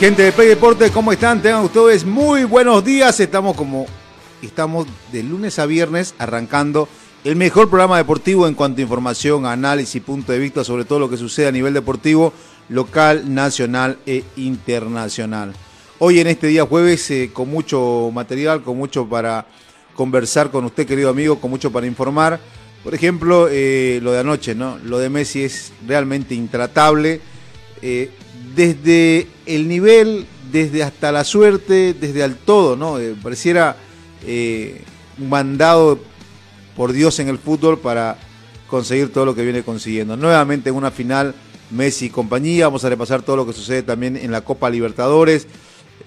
Gente de Play Deportes, ¿cómo están? Tengan ustedes muy buenos días. Estamos como estamos de lunes a viernes arrancando el mejor programa deportivo en cuanto a información, análisis punto de vista sobre todo lo que sucede a nivel deportivo local, nacional e internacional. Hoy en este día jueves eh, con mucho material, con mucho para conversar con usted, querido amigo, con mucho para informar. Por ejemplo, eh, lo de anoche, ¿no? Lo de Messi es realmente intratable. Eh, desde el nivel, desde hasta la suerte, desde al todo, ¿no? Eh, pareciera eh, mandado por Dios en el fútbol para conseguir todo lo que viene consiguiendo. Nuevamente en una final, Messi y compañía, vamos a repasar todo lo que sucede también en la Copa Libertadores,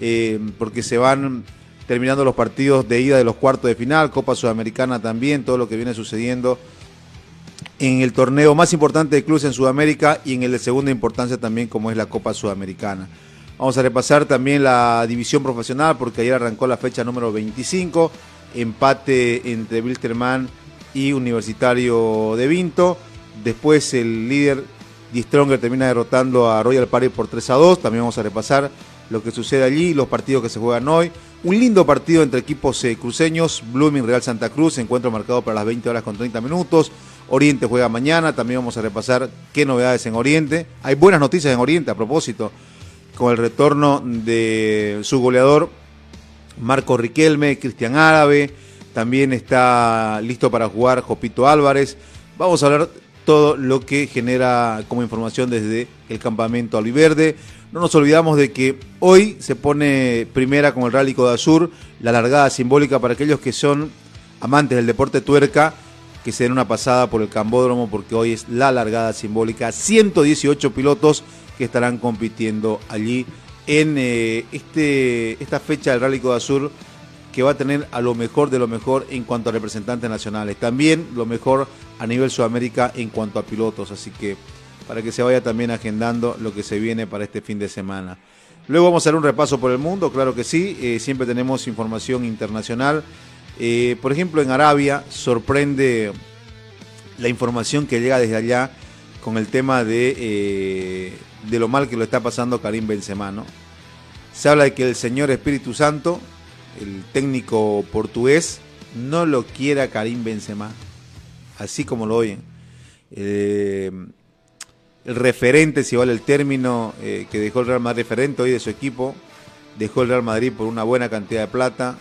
eh, porque se van terminando los partidos de ida de los cuartos de final, Copa Sudamericana también, todo lo que viene sucediendo en el torneo más importante de clubes en Sudamérica y en el de segunda importancia también como es la Copa Sudamericana. Vamos a repasar también la división profesional porque ayer arrancó la fecha número 25, empate entre Wilstermann y Universitario de Vinto. Después el líder Di Stronger termina derrotando a Royal Party por 3 a 2. También vamos a repasar lo que sucede allí, los partidos que se juegan hoy. Un lindo partido entre equipos eh, cruceños, Blooming Real Santa Cruz, encuentro marcado para las 20 horas con 30 minutos. Oriente juega mañana, también vamos a repasar qué novedades en Oriente. Hay buenas noticias en Oriente a propósito, con el retorno de su goleador Marco Riquelme, Cristian Árabe, también está listo para jugar Jopito Álvarez. Vamos a hablar todo lo que genera como información desde el campamento albiverde. No nos olvidamos de que hoy se pone primera con el Rally Azur, la largada simbólica para aquellos que son amantes del deporte tuerca que se den una pasada por el Cambódromo porque hoy es la largada simbólica. 118 pilotos que estarán compitiendo allí en eh, este, esta fecha del Rally de Azul que va a tener a lo mejor de lo mejor en cuanto a representantes nacionales. También lo mejor a nivel Sudamérica en cuanto a pilotos. Así que para que se vaya también agendando lo que se viene para este fin de semana. Luego vamos a hacer un repaso por el mundo, claro que sí. Eh, siempre tenemos información internacional. Eh, por ejemplo, en Arabia sorprende la información que llega desde allá con el tema de, eh, de lo mal que lo está pasando Karim Benzema. ¿no? Se habla de que el Señor Espíritu Santo, el técnico portugués, no lo quiere a Karim Benzema, así como lo oyen. Eh, el referente, si vale el término, que dejó el Real Madrid referente hoy de su equipo, dejó el Real Madrid por una buena cantidad de plata,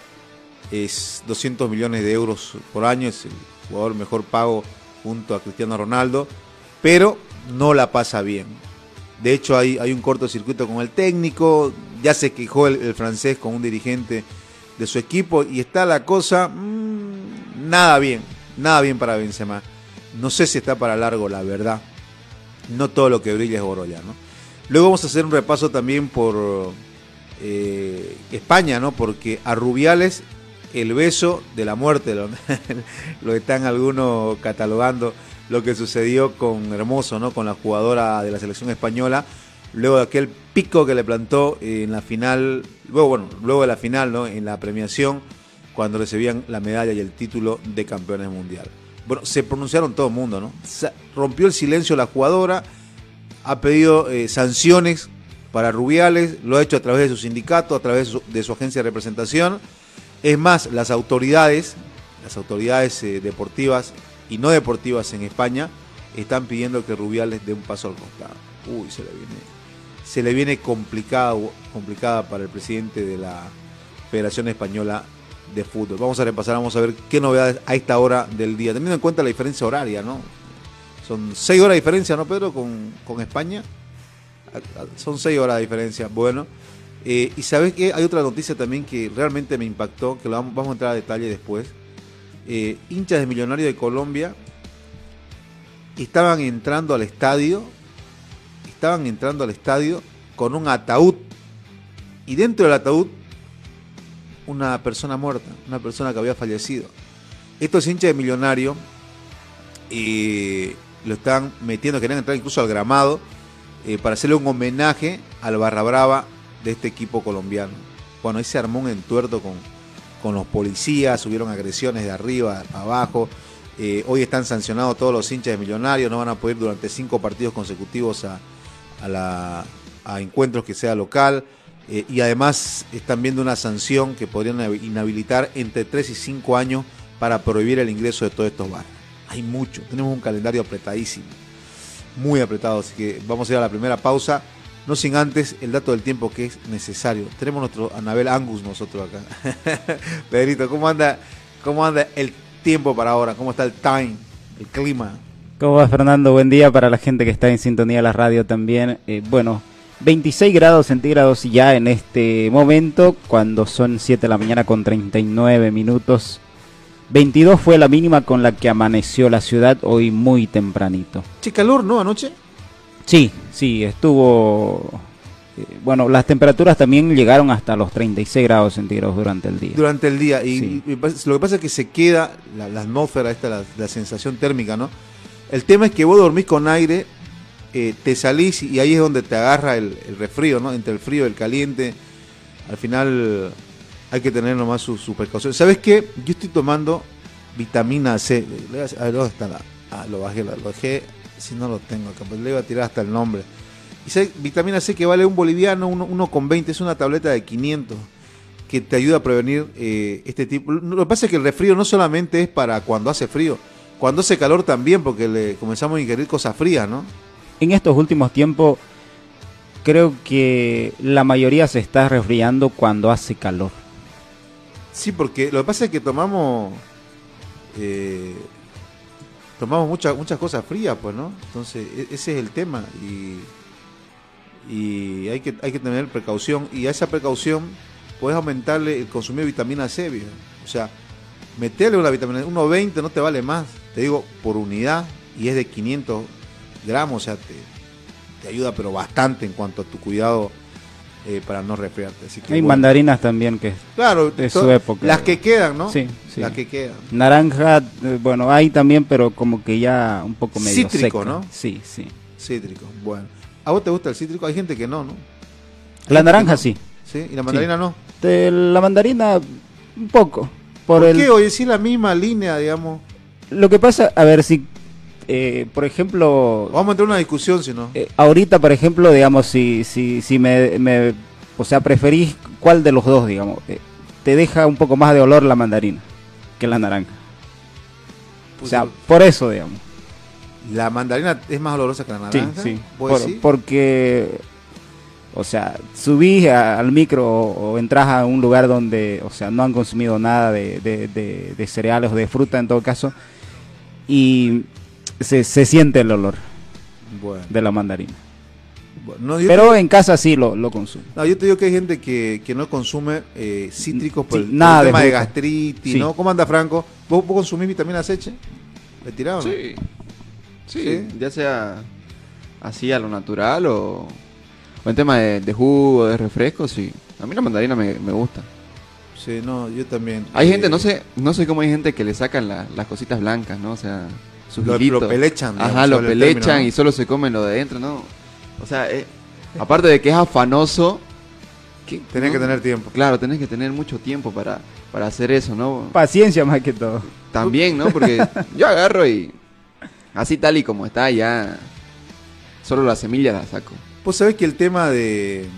es 200 millones de euros por año, es el jugador mejor pago junto a Cristiano Ronaldo, pero no la pasa bien. De hecho, hay, hay un cortocircuito con el técnico, ya se quejó el, francés con un dirigente de su equipo y está la cosa mmm, nada bien, nada bien para Benzema. No sé si está para largo, la verdad. No todo lo que brilla es oro ya, ¿no? Luego vamos a hacer un repaso también por eh, España, ¿no? Porque a Rubiales el beso de la muerte, lo, están algunos catalogando lo que sucedió con Hermoso, ¿no? con la jugadora de la selección española, luego de aquel pico que le plantó en la final, luego, bueno, luego de la final, ¿no? en la premiación, cuando recibían la medalla y el título de campeones mundial. Bueno, se pronunciaron todo el mundo, ¿no? rompió el silencio la jugadora, ha pedido eh, sanciones para Rubiales, lo ha hecho a través de su sindicato, a través de su agencia de representación es más, las autoridades, las autoridades eh, deportivas y no deportivas en España están pidiendo que Rubiales dé un paso al costado. Uy, se le viene, se le viene complicado, complicada para el presidente de la Federación Española de Fútbol. Vamos a repasar, vamos a ver qué novedades a esta hora del día, teniendo en cuenta la diferencia horaria, ¿no? Son seis horas de diferencia, ¿no, Pedro? Con, con España. Son seis horas de diferencia. Bueno, eh, y sabes que hay otra noticia también que realmente me impactó, que lo vamos, a entrar a detalle después. Eh, hinchas de Millonarios de Colombia estaban entrando al estadio, estaban entrando al estadio con un ataúd y dentro del ataúd una persona muerta, una persona que había fallecido. Estos hinchas de millonario eh, lo están metiendo, querían entrar incluso al gramado para hacerle un homenaje al barra brava de este equipo colombiano. Bueno, ahí se armó un entuerto con, con los policías, hubieron agresiones de arriba a abajo. Eh, hoy están sancionados todos los hinchas de Millonarios, no van a poder durante cinco partidos consecutivos a, a, encuentros que sea local. Eh, y además están viendo una sanción que podrían inhabilitar entre 3 y 5 años para prohibir el ingreso de todos estos bares. Hay mucho, tenemos un calendario apretadísimo, muy apretado, así que vamos a ir a la primera pausa. No sin antes el dato del tiempo que es necesario. Tenemos nuestro Anabel Angus nosotros acá. Pedrito, ¿cómo anda, ¿cómo anda el tiempo para ahora? ¿Cómo está el time, el clima? ¿Cómo va Fernando? Buen día para la gente que está en sintonía de la radio también. Eh, bueno, 26 grados centígrados ya en este momento, cuando son 7 de la mañana con 39 minutos. 22 fue la mínima con la que amaneció la ciudad hoy muy tempranito. ¿Qué calor, no? Anoche. Sí, sí, estuvo... Eh, bueno, las temperaturas también llegaron hasta los 36 grados centígrados durante el día. Durante el día. Y, lo que pasa es que se queda la, atmósfera, esta, la, sensación térmica, ¿no? El tema es que vos dormís con aire, eh, te salís y ahí es donde te agarra el, el resfrío, ¿no? Entre el frío y el caliente. Al final hay que tener nomás su, su precaución. ¿Sabes qué? Yo estoy tomando vitamina C. A ver, ¿dónde está la? Ah, lo bajé, lo bajé si no lo tengo acá, pues le iba a tirar hasta el nombre. Y vitamina C que vale un boliviano, 1,20, es una tableta de 500 que te ayuda a prevenir eh, este tipo. Lo que pasa es que el resfrío no solamente es para cuando hace frío, cuando hace calor también, porque le comenzamos a ingerir cosas frías, ¿no? En estos últimos tiempos, creo que la mayoría se está resfriando cuando hace calor. Sí, porque lo que pasa es que tomamos eh, tomamos muchas muchas cosas frías, pues, ¿no? Entonces, e-, ese es el tema y, y hay, que, hay que tener precaución y a esa precaución puedes aumentarle el consumo de vitamina C, o sea, meterle una vitamina C, 1,20 no te vale más, te digo, por unidad y es de 500 gramos, o sea, te, te ayuda pero bastante en cuanto a tu cuidado eh, para no resfriarte. Hay mandarinas también que claro, de su época. Las que quedan, ¿no? Sí, Las que quedan. Naranja, eh, bueno, hay también, pero como que ya un poco medio Cítrico, ¿no? Sí, sí. Cítrico, bueno. ¿A vos te gusta el cítrico? Hay gente que no, ¿no? La naranja sí. ¿Sí? ¿Y la mandarina no? la mandarina, un poco. ¿Por, qué? Oye, sí la misma línea, digamos. Lo que pasa, a ver, si eh, por ejemplo... Vamos a entrar en una discusión, si no. Eh, ahorita, por ejemplo, digamos, si, si, si me, O sea, preferís cuál de los dos, digamos. Eh, te deja un poco más de olor la mandarina que la naranja. o sea, por eso, digamos. ¿La mandarina es más olorosa que la naranja? Sí, sí. porque, o sea, subís al micro o, entras a un lugar donde, o sea, no han consumido nada de, de, de cereales o de fruta en todo caso. Y se, se siente el olor de la mandarina. Pero en casa sí lo, lo consumo. No, yo te digo que hay gente que, que no consume eh, cítricos por, el, tema de, gastritis, ¿no? ¿Cómo anda Franco? ¿Vos, consumís vitamina C? ¿Le tiraban? Sí. sí. ya sea así a lo natural o, o en tema de, jugo, de refresco, sí. A mí la mandarina me, me gusta. Sí, no, yo también. Hay gente, no sé, no sé cómo hay gente que le sacan las cositas blancas, ¿no? O sea, lo, pelechan. Ajá, lo pelechan y solo se comen lo de adentro, ¿no? O sea, eh, aparte de que es afanoso... tenés que tener tiempo. Claro, tenés que tener mucho tiempo para, para hacer eso, ¿no? Paciencia más que todo. También, ¿no? Porque yo agarro y así tal y como está ya... Solo la semilla la saco. Pues sabés que el tema de...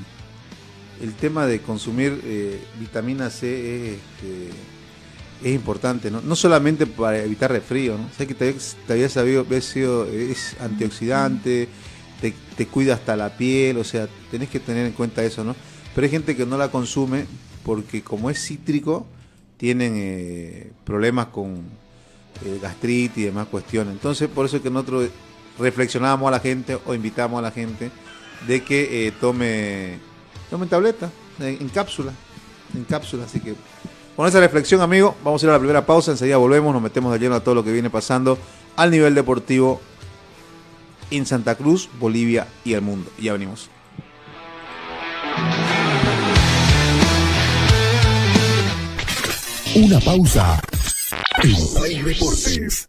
El tema de consumir eh, vitamina C es... Este, es importante, ¿no? No solamente para evitar resfrío, ¿no? Sé que te, había sabido, es antioxidante, te, cuida hasta la piel, o sea, tenés que tener en cuenta eso, ¿no? Pero hay gente que no la consume porque como es cítrico, tienen eh, problemas con eh, gastritis y demás cuestiones. Entonces, por eso es que nosotros reflexionamos a la gente o invitamos a la gente de que eh, tome, tome tableta, en cápsula, en cápsula, así que con esa reflexión, amigo, vamos a ir a la primera pausa, enseguida volvemos, nos metemos de lleno a todo lo que viene pasando al nivel deportivo en Santa Cruz, Bolivia y el mundo. Ya venimos. Una pausa. Deportes.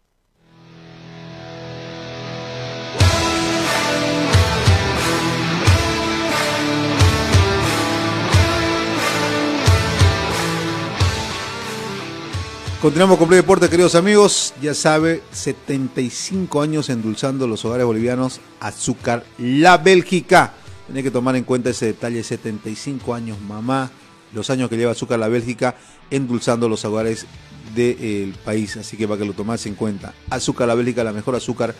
Continuamos con Play Deportes, queridos amigos. Ya sabe, 75 años endulzando los hogares bolivianos. Azúcar La Bélgica. Tiene que tomar en cuenta ese detalle, 75 años, mamá, los años que lleva Azúcar La Bélgica endulzando los hogares del país. Así que para que lo tomas en cuenta. Azúcar La Bélgica, la mejor azúcar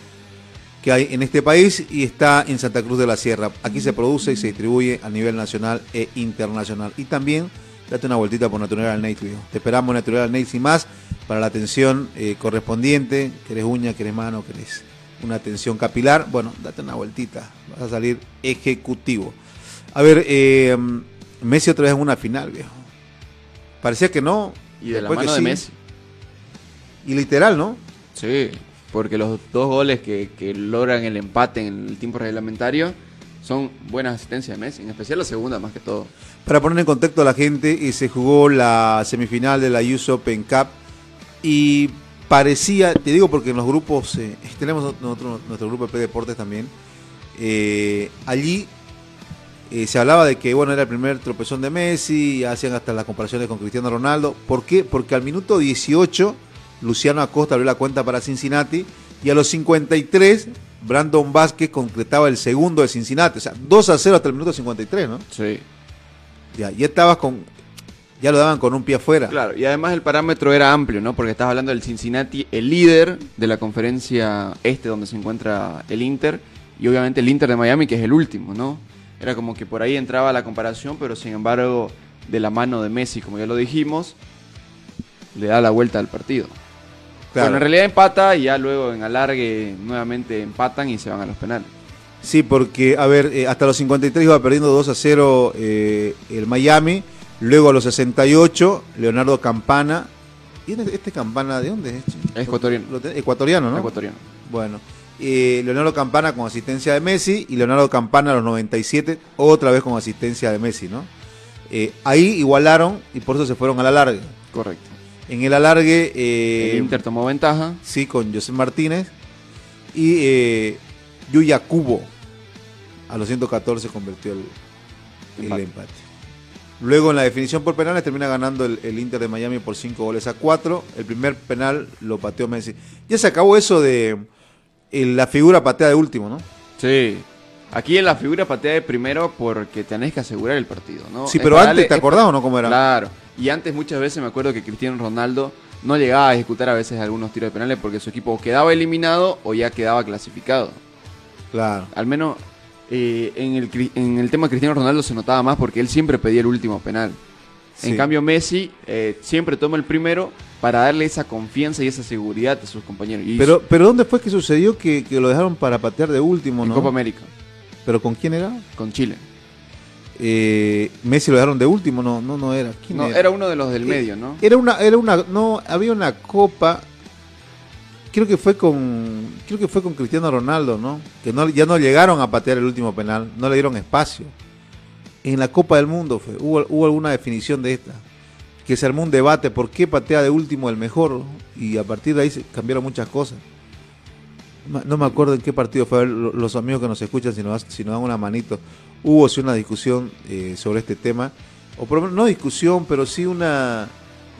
que hay en este país y está en Santa Cruz de la Sierra. Aquí se produce y se distribuye a nivel nacional e internacional. Y también date una vueltita por Natural Nate, viejo. Te esperamos Natural Nate y más para la atención eh, correspondiente. Querés uña, querés mano, querés una atención capilar. Bueno, date una vueltita. Vas a salir ejecutivo. A ver, eh, Messi otra vez en una final, viejo. Parecía que no. Y de la mano de sí. Messi. Y literal, ¿no? Sí, porque los dos goles que, que logran el empate en el tiempo reglamentario son buenas asistencias de Messi, en especial la segunda más que todo. Para poner en contexto a la gente, eh, se jugó la semifinal de la US Open Cup y parecía, te digo porque en los grupos, eh, tenemos nosotros, nuestro grupo de P Deportes también, eh, allí eh, se hablaba de que bueno era el primer tropezón de Messi, hacían hasta las comparaciones con Cristiano Ronaldo. ¿Por qué? Porque al minuto 18 Luciano Acosta abrió la cuenta para Cincinnati y a los 53 Brandon Vázquez concretaba el segundo de Cincinnati. O sea, 2 a 0 hasta el minuto 53, ¿no? Sí. Ya, ya estabas con. Ya lo daban con un pie afuera. Claro, y además el parámetro era amplio, ¿no? Porque estás hablando del Cincinnati, el líder de la conferencia este donde se encuentra el Inter, y obviamente el Inter de Miami, que es el último, ¿no? Era como que por ahí entraba la comparación, pero sin embargo, de la mano de Messi, como ya lo dijimos, le da la vuelta al partido. Claro. Bueno, en realidad empata y ya luego en alargue nuevamente empatan y se van a los penales. Sí, porque, a ver, eh, hasta los 53 iba perdiendo 2 a 0 eh, el Miami. Luego a los 68, Leonardo Campana. ¿Y este, este Campana de dónde es? Es ecuatoriano. Ecuatoriano, ¿no? Ecuatoriano. Bueno. eh, Leonardo Campana con asistencia de Messi y Leonardo Campana a los 97, otra vez con asistencia de Messi, ¿no? Ahí igualaron y por eso se fueron a la larga. Correcto. En el alargue. eh, el Inter tomó ventaja. Sí, con José Martínez. Y eh, Yuya Cubo. A los 114 convirtió el, el Empate. Luego en la definición por penales termina ganando el, el Inter de Miami por 5 goles a 4. El primer penal lo pateó Messi. Ya se acabó eso de eh, la figura patea de último, ¿no? Sí. Aquí en la figura patea de primero porque tenés que asegurar el partido, ¿no? Sí, pero antes, darle- ¿te acordás o no cómo era? Claro. Y antes muchas veces me acuerdo que Cristiano Ronaldo no llegaba a ejecutar a veces algunos tiros de penales porque su equipo o quedaba eliminado o ya quedaba clasificado. Claro. Al menos eh, en, el, en el tema de Cristiano Ronaldo se notaba más porque él siempre pedía el último penal. Sí. En cambio Messi eh, siempre toma el primero para darle esa confianza y esa seguridad a sus compañeros. Y Pero, pero ¿dónde fue que sucedió que, que lo dejaron para patear de último, en no? Copa América ¿Pero con quién era? con Chile. Eh, Messi lo dejaron de último, no, no, no era. ¿Quién No, era? era uno de los del Eh, medio, ¿no? Era una, era una, no, había una copa. Creo que fue con, creo que fue con Cristiano Ronaldo, ¿no? Que no, ya no llegaron a patear el último penal, no le dieron espacio. En la Copa del Mundo fue, hubo, hubo alguna definición de esta. que se armó un debate por qué patea de último el mejor y a partir de ahí se cambiaron muchas cosas. No me acuerdo en qué partido fue, a ver, lo- los amigos que nos escuchan, si nos, si nos dan una manito, hubo sí una discusión eh, sobre este tema, o por lo menos no discusión, pero sí una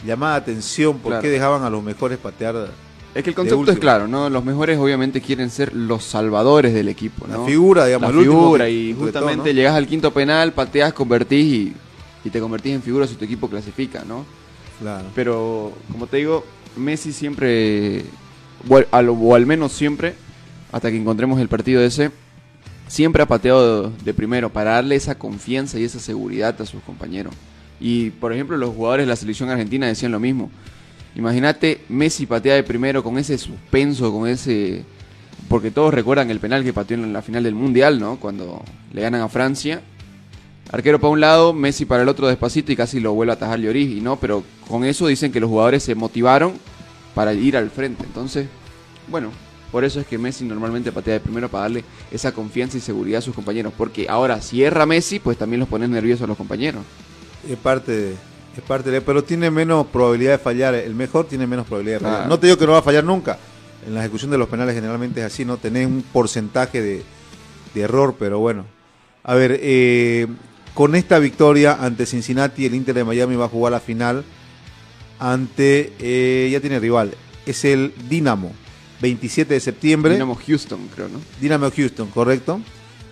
llamada atención por Claro. qué dejaban a los mejores patear Es que el concepto es claro, ¿no? Los mejores obviamente quieren ser los salvadores del equipo, la figura, digamos, la figura que y justamente ¿no? llegas al quinto penal, pateas, convertís y, y te convertís en figura si tu equipo clasifica, ¿no? Claro. Pero, como te digo, Messi siempre, o al, menos siempre, hasta que encontremos el partido ese, siempre ha pateado de, de primero para darle esa confianza y esa seguridad a sus compañeros. Y, por ejemplo, los jugadores de la selección argentina decían lo mismo. Imagínate Messi patea de primero con ese suspenso, con ese... Porque todos recuerdan el penal que pateó en la final del Mundial, ¿no? Cuando le ganan a Francia. Arquero para un lado, Messi para el otro despacito y casi lo vuelve a atajar Lloris, y no, pero con eso dicen que los jugadores se motivaron para ir al frente. Entonces, bueno, por eso es que Messi normalmente patea de primero para darle esa confianza y seguridad a sus compañeros. Porque ahora, si erra Messi, pues también los pones nerviosos a los compañeros. Es parte de, es parte de, pero tiene menos probabilidad de fallar. El mejor tiene menos probabilidad de fallar. Claro. No te digo que no va a fallar nunca. En la ejecución de los penales generalmente es así, no tenés un porcentaje de, de error, pero bueno. A ver, eh, con esta victoria ante Cincinnati, el Inter de Miami va a jugar la final ante, eh, ya tiene rival, es el Dinamo, 27 de septiembre. Dinamo Houston, creo, ¿no? Dinamo Houston, correcto.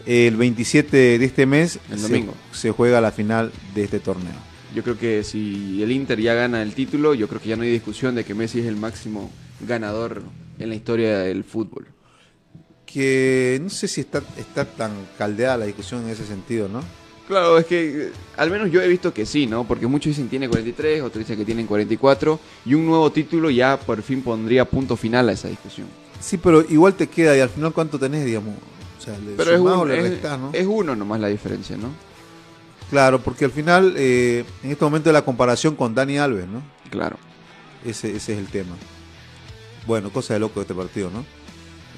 El 27 de este mes El se- domingo. se juega la final de este torneo. Yo creo que si el Inter ya gana el título, yo creo que ya no hay discusión de que Messi es el máximo ganador en la historia del fútbol. que no sé si está, está tan caldeada la discusión en ese sentido, ¿no? Claro, es que eh, al menos yo he visto que sí, ¿no? Porque muchos dicen tiene 43, otros dicen que tienen 44, y un nuevo título ya por fin pondría punto final a esa discusión. Sí, pero igual te queda y al final cuánto tenés, digamos. O sea, le Pero es, sumás un- o le es- restás, ¿no? es uno nomás la diferencia, ¿no? Claro, porque al final, eh, en este momento de la comparación con Dani Alves, ¿no? Claro. Ese, ese es el tema. Bueno, cosa de loco de este partido, ¿no?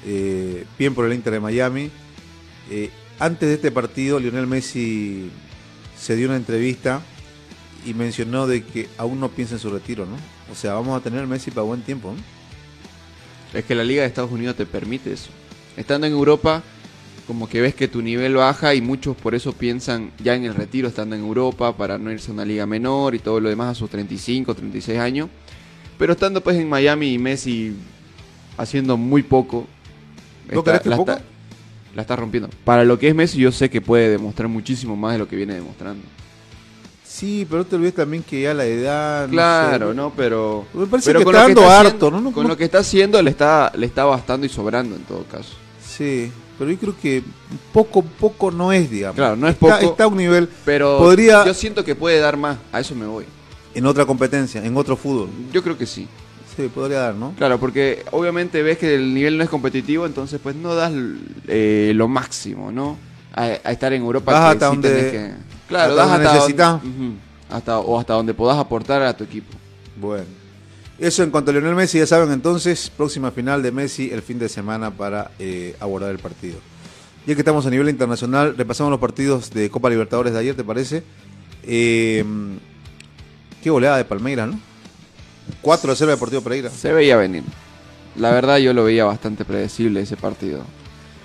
Eh, bien por el Inter de Miami. Eh, antes de este partido, Lionel Messi se dio una entrevista y mencionó de que aún no piensa en su retiro, ¿no? O sea, vamos a tener Messi para buen tiempo, ¿no? Es que la Liga de Estados Unidos te permite eso. Estando en Europa, como que ves que tu nivel baja y muchos por eso piensan ya en el retiro estando en Europa para no irse a una liga menor y todo lo demás a sus 35, 36 años. Pero estando pues en Miami y Messi haciendo muy poco, ¿No crees que poco? está, la está rompiendo. Para lo que es Messi yo sé que puede demostrar muchísimo más de lo que viene demostrando. Sí, pero te olvides también que ya la edad... no Claro, sé, ¿no? Pero, Me parece pero que está lo dando está harto, haciendo- ¿no? Con lo que está haciendo le está, le está bastando y sobrando en todo caso. Sí, pero yo creo que poco, poco no es, digamos. Claro, no es Está- poco. Está a un nivel Pero Podría- yo siento que puede dar más, a eso me voy. en otra competencia, en otro fútbol. Yo creo que sí. Sí, podría dar, ¿no? Claro, porque obviamente ves que el nivel no es competitivo, entonces pues no das eh, lo máximo, ¿no? A, a estar en Europa. Hasta sí donde- que- Claro, hasta das donde hasta necesitas. donde- ujú, hasta, o hasta donde podás aportar a tu equipo. Bueno. Eso en cuanto a Lionel Messi, ya saben entonces, próxima final de Messi el fin de semana para eh, abordar el partido. Ya que estamos a nivel internacional, repasamos los partidos de Copa Libertadores de ayer, ¿te parece? Eh, qué goleada de Palmeiras, ¿no? 4 a 0 de Deportivo Pereira. Se veía venir. La verdad yo lo veía bastante predecible ese partido.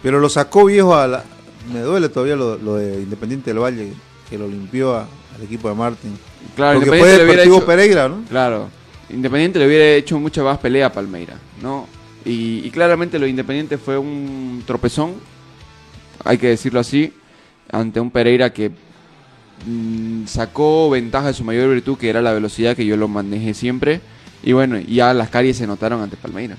Pero lo sacó viejo a la... Me duele todavía lo, lo de Independiente del Valle, que lo limpió a- al equipo de Martín. Claro, Porque fue Independiente le hubiera Deportivo hecho- Pereira, ¿no? Claro, Independiente le hubiera hecho mucha más pelea a Palmeira, ¿no? Y, y claramente lo de Independiente fue un tropezón, hay que decirlo así, ante un Pereira que mm, sacó ventaja de su mayor virtud, que era la velocidad que yo lo manejé siempre. Y bueno, ya las caries se notaron ante Palmeira.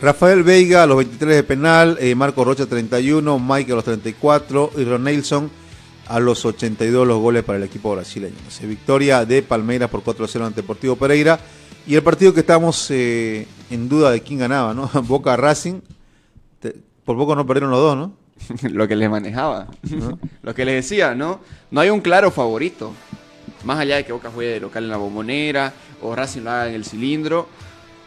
Rafael Veiga a los 23 de penal, eh, Marco Rocha 31, Mike a los 34 y Ron Nelson a los 82 los goles para el equipo brasileño. Victoria de Palmeiras por 4-0 ante Deportivo Pereira. Y el partido que estamos eh, en duda de quién ganaba, ¿no? Boca Racing. Por poco no perdieron los dos, ¿no? lo que les manejaba, lo que les decía, ¿no? No hay un claro favorito. Más allá de que Boca juegue de local en la bombonera o Racing lo haga en el cilindro,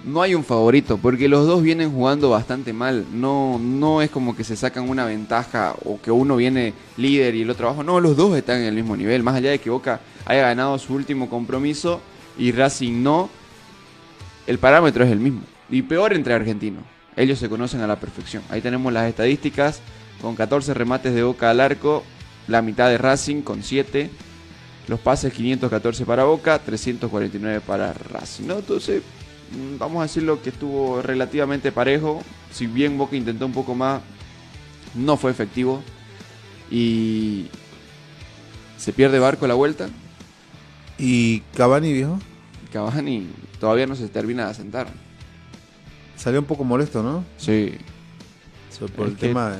no hay un favorito porque los dos vienen jugando bastante mal. No, no es como que se sacan una ventaja o que uno viene líder y el otro abajo. No, los dos están en el mismo nivel. Más allá de que Boca haya ganado su último compromiso y Racing no, el parámetro es el mismo. Y peor entre argentinos. Ellos se conocen a la perfección. Ahí tenemos las estadísticas con 14 remates de Boca al arco, la mitad de Racing con 7. Los pases 514 para Boca, 349 para Racing. ¿no? Entonces, mm, vamos a decirlo que estuvo relativamente parejo. Si bien Boca intentó un poco más, no fue efectivo. Y se pierde Barco a la vuelta. ¿Y Cavani, viejo? Cavani todavía no se termina de asentar. Salió un poco molesto, ¿no? Sí, So- Por Es el que- tema, de-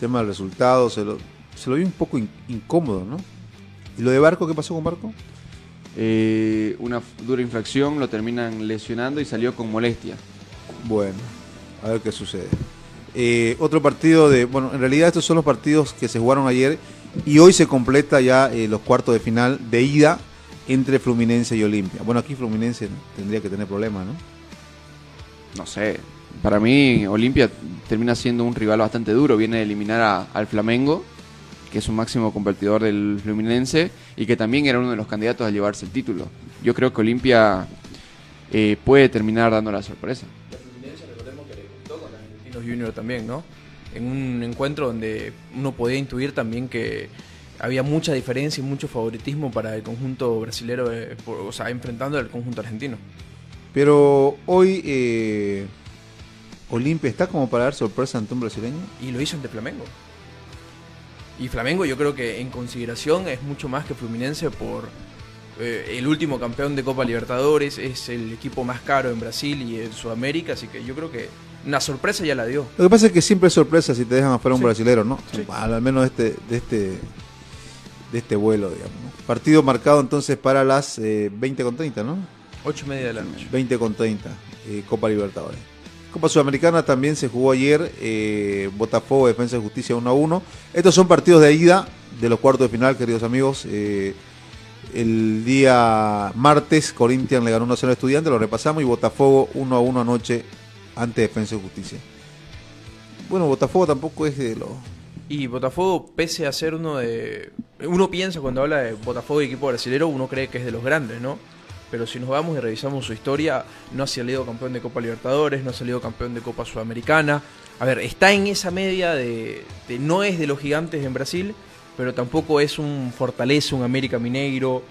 tema del resultado, se lo, se lo vi un poco in- incómodo, ¿no? ¿Y lo de Barco? ¿Qué pasó con Barco? Eh, una dura infracción, lo terminan lesionando y salió con molestia. Bueno, a ver qué sucede. Eh, otro partido de. Bueno, en realidad estos son los partidos que se jugaron ayer y hoy se completa ya eh, los cuartos de final de ida entre Fluminense y Olimpia. Bueno, aquí Fluminense tendría que tener problemas, ¿no? No sé, para mí Olimpia termina siendo un rival bastante duro. Viene a eliminar a- al Flamengo, que es un máximo competidor del Fluminense y que también era uno de los candidatos a llevarse el título. Yo creo que Olimpia eh, puede terminar dando la sorpresa. Argentinos Junior también, ¿no? En un encuentro donde uno podía intuir también que había mucha diferencia y mucho favoritismo para el conjunto brasilero, eh, por- o sea, enfrentando al conjunto argentino. Pero hoy eh, Olimpia está como para dar sorpresa ante un brasileño. Y lo hizo ante Flamengo. Y Flamengo yo creo que en consideración es mucho más que Fluminense por eh, el último campeón de Copa Libertadores, es el equipo más caro en Brasil y en Sudamérica, así que yo creo que una sorpresa ya la dio. Lo que pasa es que siempre es sorpresa si te dejan afuera un Sí. brasilero, ¿no? Sí. Al, menos de este, de este, de este vuelo, digamos. ¿no? Partido marcado entonces para las eh, 20 con 30, ¿no? Ocho y media de la noche. 20 con 30, eh, Copa Libertadores. Copa Sudamericana también se jugó ayer, eh, Botafogo, Defensa y Justicia 1 a 1. Estos son partidos de ida de los cuartos de final, queridos amigos. Eh, el día martes, Corinthians le ganó 1 a 0 al Estudiante, lo repasamos, y Botafogo 1 a 1 anoche ante Defensa y Justicia. Bueno, Botafogo tampoco es de los... Y Botafogo, pese a ser uno de... Uno piensa cuando habla de Botafogo y equipo brasilero, uno cree que es de los grandes, ¿no? Pero si nos vamos y revisamos su historia, no ha salido campeón de Copa Libertadores, no ha salido campeón de Copa Sudamericana. A ver, está en esa media de, de no es de los gigantes en Brasil, pero tampoco es un Fortaleza, un América Mineiro,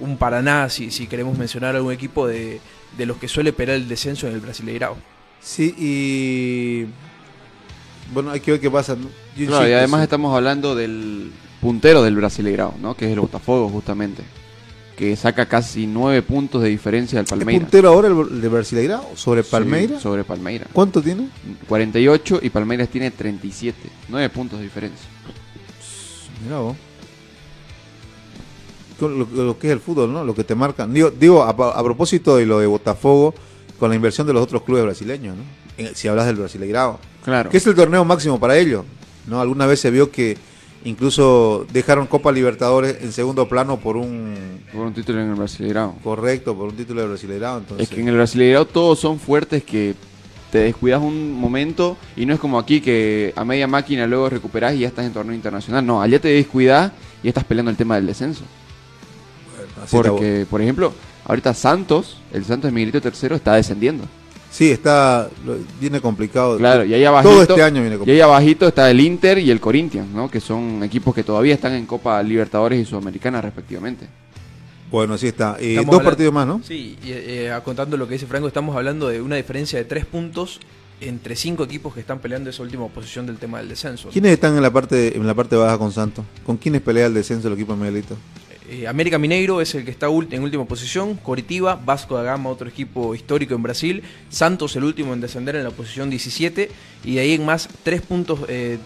un Paraná, si, si queremos mencionar algún equipo de, de los que suele pelear el descenso en el Brasileirao. Sí, y... Bueno, hay que ver qué pasa. ¿no? Yo y además sí. estamos hablando del puntero del Brasileirao, ¿no? Que es el Botafogo, justamente. Que saca casi nueve puntos de diferencia al ¿Es Palmeiras. puntero ahora el, de Brasileirao sobre Sí, Palmeiras? sobre Palmeiras. ¿Cuánto tiene? 48 y Palmeiras tiene 37. 9 puntos de diferencia. Mira vos. Lo, lo que es el fútbol, ¿no? Lo que te marcan. Digo, digo a, a propósito de lo de Botafogo, con la inversión de los otros clubes brasileños, ¿no? Si hablas del Brasileirao. Claro. Que es el torneo máximo para ellos, ¿no? Alguna vez se vio que incluso dejaron Copa Libertadores en segundo plano por un Por un título en el Brasileirao. correcto, por un título de Brasileirao. Entonces, Es que en el Brasileirao todos son fuertes que te descuidas un momento y no es como aquí que a media máquina luego recuperás y ya estás en torneo internacional. No, allá te descuidas y estás peleando el tema del descenso. Porque, por ejemplo, ahorita Santos, el Santos de Miguelito tercero está descendiendo. Sí, está. lo- Viene complicado. Claro, y ahí abajito, Todo este año viene y complicado. ahí abajito está el Inter y el Corinthians, ¿no? Que son equipos que todavía están en Copa Libertadores y Sudamericana respectivamente. Bueno, así está. Eh, dos hablando- partidos más, ¿no? Sí, y, eh, contando lo que dice Franco, estamos hablando de una diferencia de tres puntos entre cinco equipos que están peleando esa última posición del tema del descenso. ¿Quiénes están en la parte en la parte baja con Santos? ¿Con quiénes pelea el descenso del equipo de Miguelito? Eh, América Mineiro es el que está en última posición, Coritiba, Vasco da Gama, otro equipo histórico en Brasil, Santos el último en descender en la posición 17, y de ahí en más tres puntos, eh,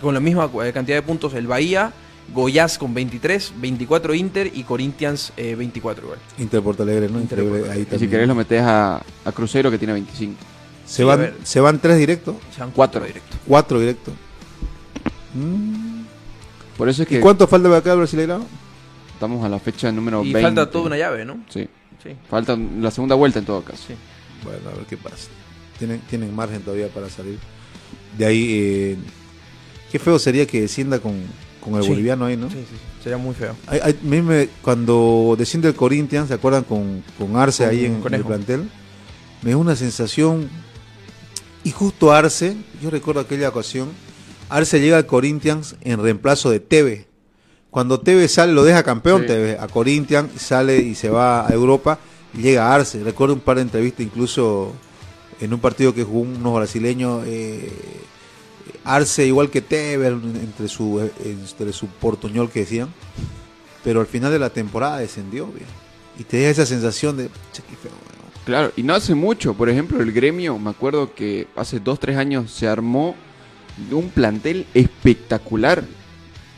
con la misma eh, cantidad de puntos el Bahía, Goiás con 23, 24 Inter y Corinthians eh, 24 igual. Inter Porto Alegre, ¿no? Inter Porto ahí Y si también. querés lo metes a, a Cruzeiro que tiene 25. se, Sí, van, se van tres directos, O sea, Cuatro. cuatro directos. cuatro directos. Mm. Por eso es ¿Y que cuánto falta para acá el Brasileirao? Estamos a la fecha número Y 20. falta toda una llave, ¿no? Sí, Sí. falta la segunda vuelta en todo caso. Sí. Bueno, a ver qué pasa. Tienen, tienen margen todavía para salir. De ahí, eh, qué feo sería que descienda con, con el Sí. boliviano ahí, ¿no? Sí, sí, sí. Sería muy feo. Ay, ay, a mí me- cuando desciende el Corinthians, ¿se acuerdan con, con Arce Con ahí en, en el plantel? Me dio una sensación. Y justo Arce, yo recuerdo aquella ocasión, Arce llega al Corinthians en reemplazo de Teve. Cuando Teve sale, lo deja campeón Sí. Teve a Corinthians, sale y se va a Europa llega Arce. Recuerdo un par de entrevistas, incluso en un partido que jugó unos brasileños. eh, Arce igual que Teve entre su entre su portuñol que decían pero al final de la temporada descendió bien. y te deja esa sensación de "Che, qué feo, weón". Claro, y no hace mucho, por ejemplo, el gremio, me acuerdo que hace dos, tres años se armó un plantel espectacular,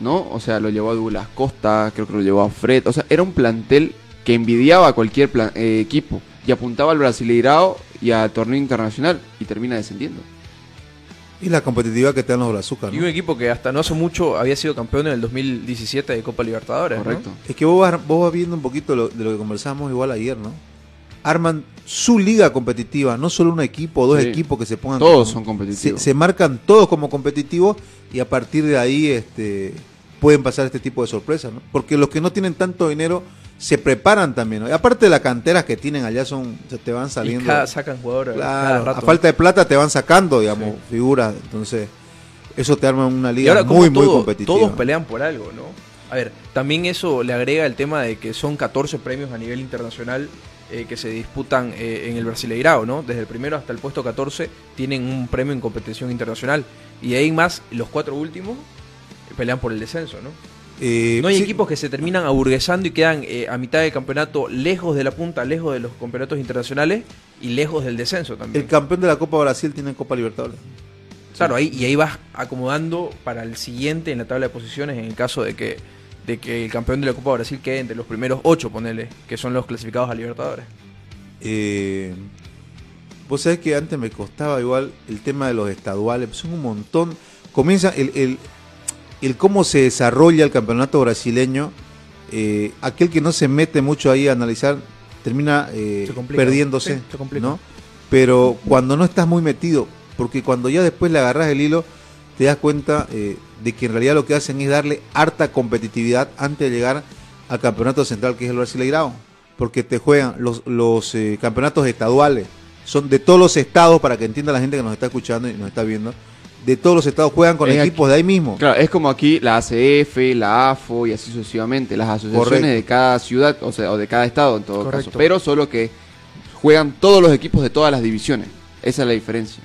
¿no? O sea, lo llevó a Douglas Costa, creo que lo llevó a Fred, o sea, era un plantel que envidiaba a cualquier plan- eh, equipo y apuntaba al Brasileirao y al torneo internacional y termina descendiendo. y la competitividad que te dan los Brazucas Y un equipo que hasta no hace mucho había sido campeón en el 2017 de Copa Libertadores. ¿no? Correcto. es que vos vas, vos vas viendo un poquito lo- de lo que conversamos igual ayer no arman su liga competitiva no solo un equipo o dos Sí. equipos que se pongan Todos como- son se, competitivos. se marcan todos como competitivos y a partir de ahí este pueden pasar este tipo de sorpresas ¿no? porque los que no tienen tanto dinero se preparan también ¿no? y aparte de las canteras que tienen allá son se te van Y saliendo cada, sacan jugadores cada Claro, rato. a falta de plata te van sacando, digamos, figuras. Entonces, eso te arma una Y liga ahora muy, muy competitiva. todos pelean por algo, ¿no? A ver, también eso le agrega el tema de que son 14 premios a nivel internacional eh, que se disputan eh, en el Brasileirao, ¿no? Desde el primero hasta el puesto 14 tienen un premio en competición internacional. Y ahí más, los cuatro últimos pelean por el descenso, ¿no? Eh, No hay sí, equipos que se terminan aburguesando y quedan eh, a mitad del campeonato lejos de la punta, lejos de los campeonatos internacionales y lejos del descenso también. El campeón de la Copa Brasil tiene Copa Libertadores. Claro, ahí, y ahí vas acomodando para el siguiente en la tabla de posiciones en el caso de que, de que el campeón de la Copa Brasil quede entre los primeros ocho, ponele, que son los clasificados a Libertadores. Eh, Vos sabés que antes me costaba igual el tema de los estaduales. Son un montón. Comienza el, el, el cómo se desarrolla el campeonato brasileño. eh, aquel que no se mete mucho ahí a analizar termina eh, complica. perdiéndose. Pero cuando no estás muy metido, porque cuando ya después le agarras el hilo, te das cuenta eh, de que en realidad lo que hacen es darle harta competitividad antes de llegar al campeonato central que es el Brasileirao. Porque te juegan los, los campeonatos estaduales, son de todos los estados, para que entienda la gente que nos está escuchando y nos está viendo, de todos los estados juegan con Es aquí- equipos de ahí mismo. Claro, es como aquí la ACF, la AFO y así sucesivamente, las asociaciones Correcto. de cada ciudad, o sea, o de cada estado en todo Correcto. caso, pero solo que juegan todos los equipos de todas las divisiones. Esa es la diferencia.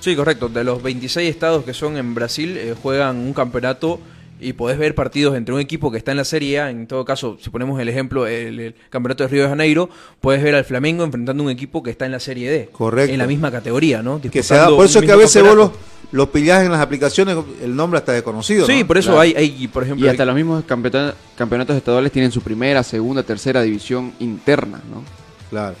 Sí, correcto. De los 26 estados que son en Brasil, eh, juegan un campeonato y podés ver partidos entre un equipo que está en la Serie A, en todo caso, si ponemos el ejemplo, el, el campeonato de Río de Janeiro, puedes ver al Flamengo enfrentando a un equipo que está en la Serie D. Correcto. En la misma categoría, ¿no? Que se da- Disputando por eso es que a veces vos los, campeonato. los pillás en las aplicaciones, el nombre hasta desconocido. Sí, ¿no? por eso Claro. hay, hay, por ejemplo, Y hasta los mismos campeonatos estaduales tienen su primera, segunda, tercera división interna, ¿no? Claro.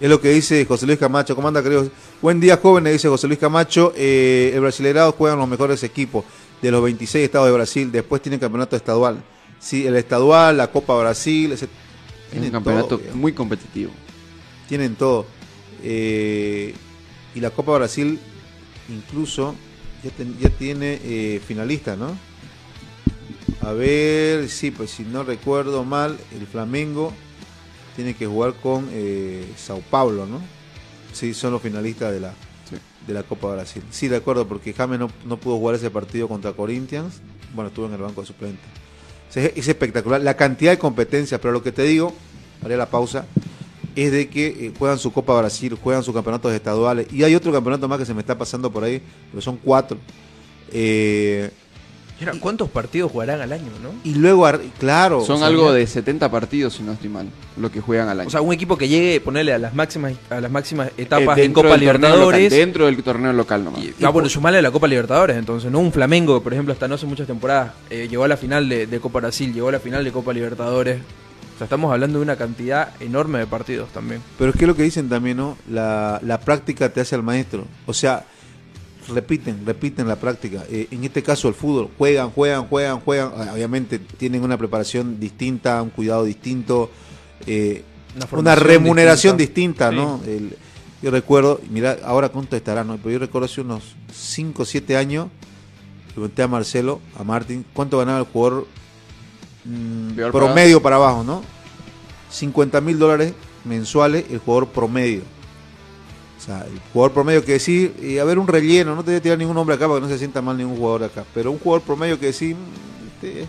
Es lo que dice José Luis Camacho. ¿Cómo anda, querido? Buen día, jóvenes, dice José Luis Camacho. Eh, el Brasileirado juegan los mejores equipos de los 26 estados de Brasil. Después tienen campeonato estadual. Sí, el estadual, la Copa Brasil. ese- Es un campeonato todo, muy competitivo. Tienen todo. Eh, y la Copa Brasil incluso ya, ten- ya tiene eh, finalista, ¿no? A ver, sí, pues si no recuerdo mal, el Flamengo tiene que jugar con eh, Sao Paulo, ¿no? Sí, son los finalistas de la. De la Copa Brasil. Sí, de acuerdo, porque James no, no pudo jugar ese partido contra Corinthians. Bueno, estuvo en el banco de suplente. Es, es espectacular la cantidad de competencias, pero lo que te digo, haré la pausa, es de que eh, juegan su Copa Brasil, juegan sus campeonatos estaduales. Y hay otro campeonato más que se me está pasando por ahí, pero son cuatro. Eh, Mira, ¿Cuántos partidos jugarán al año, no? y luego, ar- claro. Son o sea, algo de 70 partidos, si no estoy mal, lo que juegan al año. O sea, un equipo que llegue, ponerle a las máximas a las máximas Eh, etapas en dentro Copa Libertadores. local, dentro del torneo local nomás. Y, ah, bueno, sumarle a la Copa Libertadores, entonces, ¿no? Un Flamengo, por ejemplo, hasta no hace muchas temporadas, eh, llegó a la final de, de Copa Brasil, llegó a la final de Copa Libertadores. O sea, estamos hablando de una cantidad enorme de partidos también. Pero es que lo que dicen también, ¿no? La, la práctica te hace al maestro. O sea, repiten, repiten la práctica. Eh, en este caso el fútbol, juegan, juegan, juegan, juegan. Ah, Obviamente tienen una preparación distinta, un cuidado distinto, eh, Una remuneración distinta. distinta, ¿no? El- yo recuerdo, mira, ahora cuánto estará, ¿no? Pero yo recuerdo hace unos 5 o 7 años, pregunté a Marcelo, a Martín, cuánto ganaba el jugador mm, promedio para abajo, ¿no? 50 mil dólares mensuales el jugador promedio. O sea, el jugador promedio que decir, y a ver un relleno, no te voy a tirar ningún nombre acá para que no se sienta mal ningún jugador acá, pero un jugador promedio que mm, este,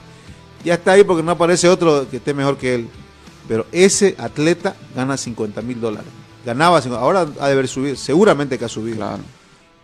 ya está ahí porque no aparece otro que esté mejor que él. Pero ese atleta gana 50 mil dólares. Ganaba, 50, ahora ha de haber subido, seguramente que ha subido. Claro.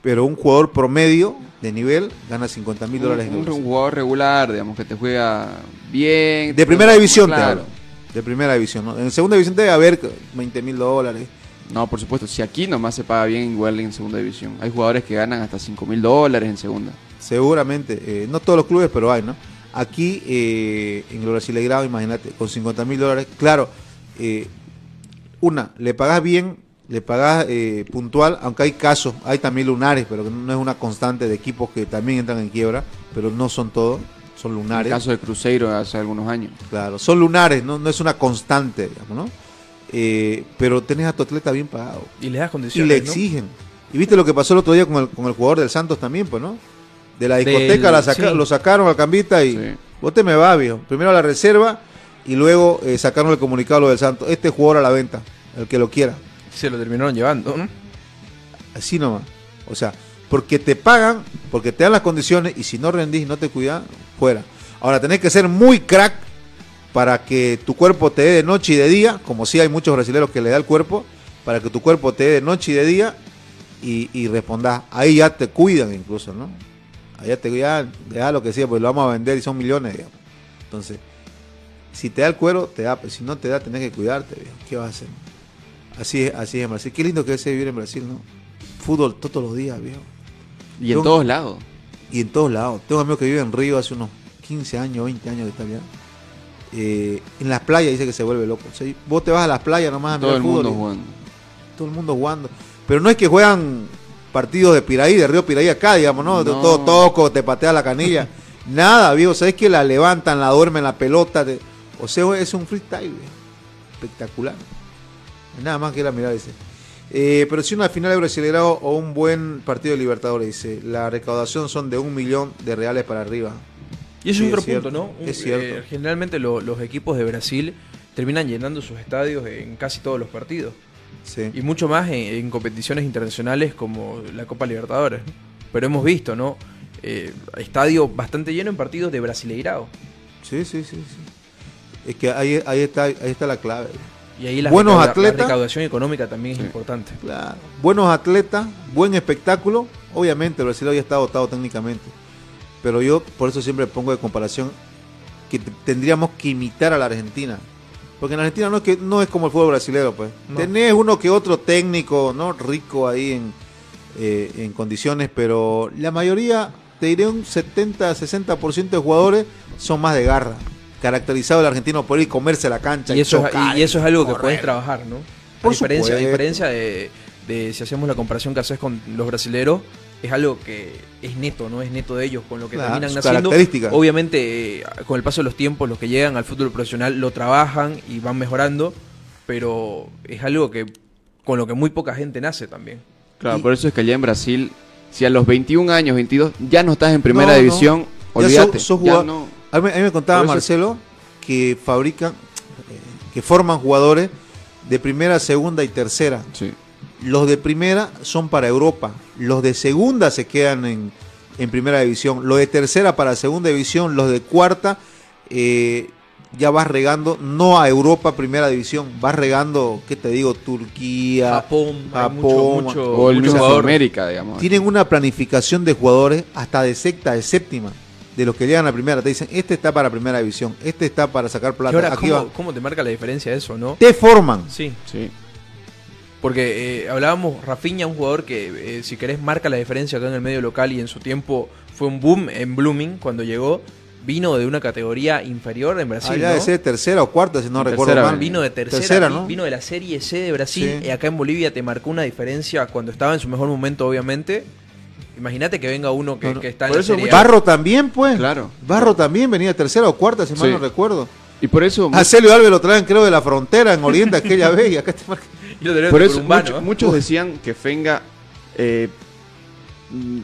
Pero un jugador promedio de nivel gana 50 mil dólares en un, un jugador regular, digamos, que te juega bien. De primera división, te claro. hablo. De primera división, ¿no? En segunda división debe haber 20 mil dólares. No, por supuesto. Si aquí nomás se paga bien, igual en segunda división. Hay jugadores que ganan hasta 5 mil dólares en segunda. Seguramente. eh, no todos los clubes, pero hay, ¿no? Aquí, eh, en el Brasileirado, imagínate, con 50 mil dólares. Claro, eh, una, le pagás bien, le pagás eh, puntual, aunque hay casos, hay también lunares, pero no es una constante de equipos que también entran en quiebra, pero no son todos, son En el lunares. caso de Cruzeiro hace algunos años. Claro, son lunares, no, no es una constante, digamos, ¿no? Eh, pero tenés a tu atleta bien pagado. Y le das Y condiciones. le ¿no? exigen. Y viste lo que pasó el otro día con el, con el jugador del Santos también, pues, ¿no? De la Del- discoteca la saca- sí. lo sacaron al cambista y Sí. vos te me va, viejo. Primero a la reserva y luego eh, sacaron el comunicado lo del Santos. Este jugador a la venta, el que lo quiera. Se lo terminaron llevando, ¿no? Así nomás. O sea, porque te pagan, porque te dan las condiciones y si no rendís y no te cuidas, fuera. Ahora tenés que ser muy crack para que tu cuerpo te dé de noche y de día, como si hay muchos brasileños que le da el cuerpo, para que tu cuerpo te dé de noche y de día y, y respondás. Ahí ya te cuidan incluso, ¿no? Allá te ya, ya lo que sea, pues lo vamos a vender y son millones, digamos. Entonces, si te da el cuero, te da, pero si no te da, tenés que cuidarte, viejo. ¿qué vas a hacer? Así es, así es en Brasil. Qué lindo que es vivir en Brasil, ¿no? Fútbol todos los días, viejo. Y en todos lados. Y en todos lados. Tengo amigos que viven en Río hace unos 15 años, 20 años que están allá. Eh, en las playas dice que se vuelve loco. O sea, vos te vas a las playas nomás a Todo mirar el mundo fútbol y- jugando. todo el mundo jugando. Pero no es que juegan partidos de Piraí, de Río Piraí acá, digamos, ¿no? No. Todo toco, te patea la canilla. Nada, viejo. Sabes que la levantan, la duermen, la pelota. te- O sea, es un freestyle, viejo. Espectacular. Nada más que ir a mirar ese. Eh, pero si una final de Brasileirao o un buen partido de Libertadores, dice, la recaudación son de un millón de reales para arriba. Y Sí, es otro es cierto, punto, ¿no? Un- es cierto. eh, generalmente lo- los equipos de Brasil terminan llenando sus estadios en casi todos los partidos. Sí. Y mucho más en, en competiciones internacionales como la Copa Libertadores. Pero hemos visto, ¿no? Eh, estadio bastante lleno en partidos de Brasileirao. sí, sí, sí, sí. Es que ahí, ahí, está, ahí está la clave. Y ahí la, Buenos recauda- la atletas. recaudación económica también es importante. Claro. Buenos atletas, buen espectáculo. Obviamente, Brasil hoy está dotado técnicamente. Pero yo por eso siempre pongo de comparación que tendríamos que imitar a la Argentina. Porque en Argentina no es, que, no es como el fútbol brasileño, pues. No. Tenés uno que otro técnico, ¿no? Rico ahí en, eh, en condiciones, pero la mayoría, te diré un 70-60% de jugadores son más de garra. Caracterizado el argentino por ir comerse la cancha. Y eso, es, y eso es algo que puedes trabajar, ¿no? Por a diferencia, a diferencia de, de si hacemos la comparación que haces con los brasileros, es algo que es neto, no es neto de ellos, con lo que Claro, terminan característica. Obviamente, eh, con el paso de los tiempos, los que llegan al fútbol profesional lo trabajan y van mejorando, pero es algo que con lo que muy poca gente nace también. Claro, Y- por eso es que allá en Brasil, si a los 21 años, 22, ya no estás en primera No, no. división, Ya olvídate. sos- sos ya jugador- no. A mí, a mí me contaba Marcelo que fabrican, eh, que forman jugadores de primera, segunda y tercera. Sí. Los de primera son para Europa, los de segunda se quedan en, en primera división, los de tercera para segunda división, los de cuarta eh, ya vas regando, no a Europa primera división, vas regando, ¿qué te digo? Turquía, Japón, Japón, mucho, mucho, O el mucho mismo jugador. Sudamérica, digamos. tienen una planificación de jugadores hasta de sexta, de séptima, de los que llegan a primera. Te dicen, este está para primera división, este está para sacar plata. ahora, Aquí ¿cómo, va. cómo te marca la diferencia eso, no? Te forman. Sí, Sí. Porque eh, hablábamos, Rafinha, un jugador que, eh, si querés, marca la diferencia acá en el medio local y en su tiempo fue un boom en Blooming cuando llegó. Vino de una categoría inferior en Brasil. Allá ¿no? de ser tercera o cuarta, si no recuerdo mal. Vino de tercera, Tercera, vi- ¿no? vino de la Serie C de Brasil. Sí. Y acá en Bolivia te marcó una diferencia cuando estaba en su mejor momento, obviamente. Imagínate que venga uno que, No, no. que está en la eso Serie A. Barro también, pues. Claro. Barro también venía tercera o cuarta, si mal Sí. no recuerdo. Y por eso, A Celio Alves lo traen, creo, de la frontera en Oriente aquella vez. Y acá te marca- Y lo tenés por eso mucho- ¿eh? muchos decían que Fenga eh,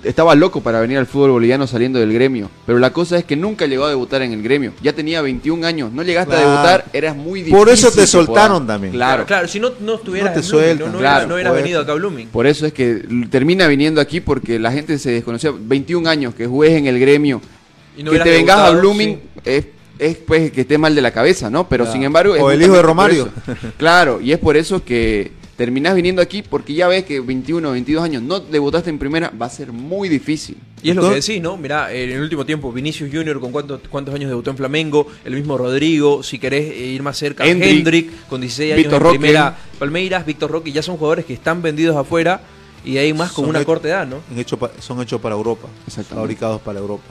estaba loco para venir al fútbol boliviano saliendo del gremio. Pero la cosa es que nunca llegó a debutar en el gremio. Ya tenía 21 años. No llegaste Claro. a debutar, eras muy difícil. Por eso te soltaron también. Claro. Claro, si no, no estuvieras No te Blooming, sueltan. no, no Claro, hubieras- no hubieras venido acá a Blooming. Por eso es que termina viniendo aquí porque la gente se desconocía. 21 años que juegues en el gremio. Y no que te vengas a Blooming sí. es, es, pues que esté mal de la cabeza, ¿no? Pero Claro. sin embargo... O el hijo de Romario. claro, y es por eso que terminás viniendo aquí porque ya ves que 21 o 22 años no debutaste en primera, va a ser muy difícil. Y es lo que decís, ¿no? Mirá, en el último tiempo, Vinicius Junior, ¿con cuántos, cuántos años debutó en Flamengo? El mismo Rodrigo, si querés eh, ir más cerca, Hendrik, Hendrik, con 16 años Víctor en Roque. primera, Palmeiras, Víctor Roque, ya son jugadores que están vendidos afuera y hay más con Son una hechos- corta edad, ¿no? en hecho pa- son hechos para Europa, fabricados para Europa.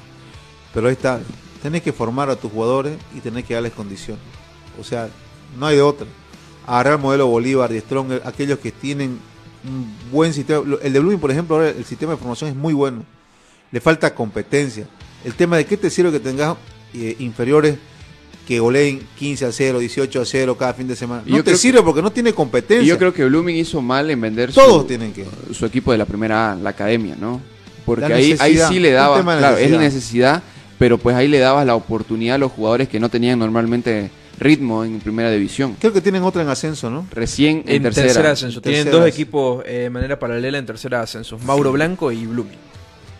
Pero ahí está, tenés que formar a tus jugadores y tenés que darles condiciones. O sea, no hay de otra. Agarrar el modelo Bolívar, de Stronger, aquellos que tienen un buen sistema. El de Blooming, por ejemplo, ahora el sistema de formación es muy bueno. Le falta competencia. El tema de qué te sirve que tengas eh, inferiores que goleen 15 a 0, 18 a 0 cada fin de semana. No yo te sirve porque no tiene competencia. Y yo creo que Blooming hizo mal en vender Todos su, tienen que. su equipo de la primera A, la academia, ¿no? Porque ahí, ahí sí le daba, claro, es necesidad, pero pues ahí le dabas la oportunidad a los jugadores que no tenían normalmente ritmo en primera división. Creo que tienen otra en ascenso, ¿no? Recién en, En tercera. tercera, ascenso. Tienen Tercera dos ascenso. equipos eh, de manera paralela en tercera ascenso. Mauro Blanco y Blooming.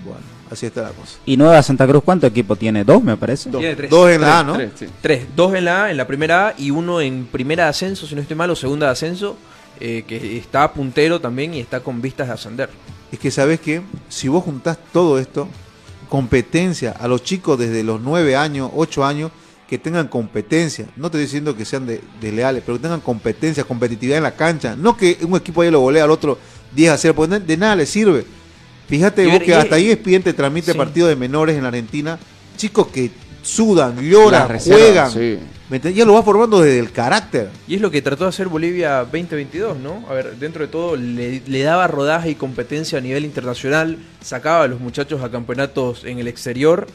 Bueno, así está la cosa. Y Nueva Santa Cruz, ¿cuánto equipo tiene? Dos, me parece. Tiene tres. Dos en la A, ¿no? tres, sí. Tres, dos en la A, en la primera A y uno en primera de ascenso, si no estoy mal, o segunda de ascenso, eh, que está puntero también y está con vistas de ascender. Es que sabes que si vos juntás todo esto, competencia a los chicos desde los 9 años, 8 años, que tengan competencia. No estoy diciendo que sean de, de leales, pero que tengan competencia, competitividad en la cancha. No que un equipo ahí lo golea al otro 10 a 0, porque de nada le sirve. Fíjate vos que y- hasta ahí ESPN te transmite Sí. partidos de menores en la Argentina. Chicos que sudan, lloran, juegan. sí. Ya lo va formando desde el carácter. Y es lo que trató de hacer Bolivia 2022, ¿no? A ver, dentro de todo le, le daba rodaje y competencia a nivel internacional, sacaba a los muchachos a campeonatos en el exterior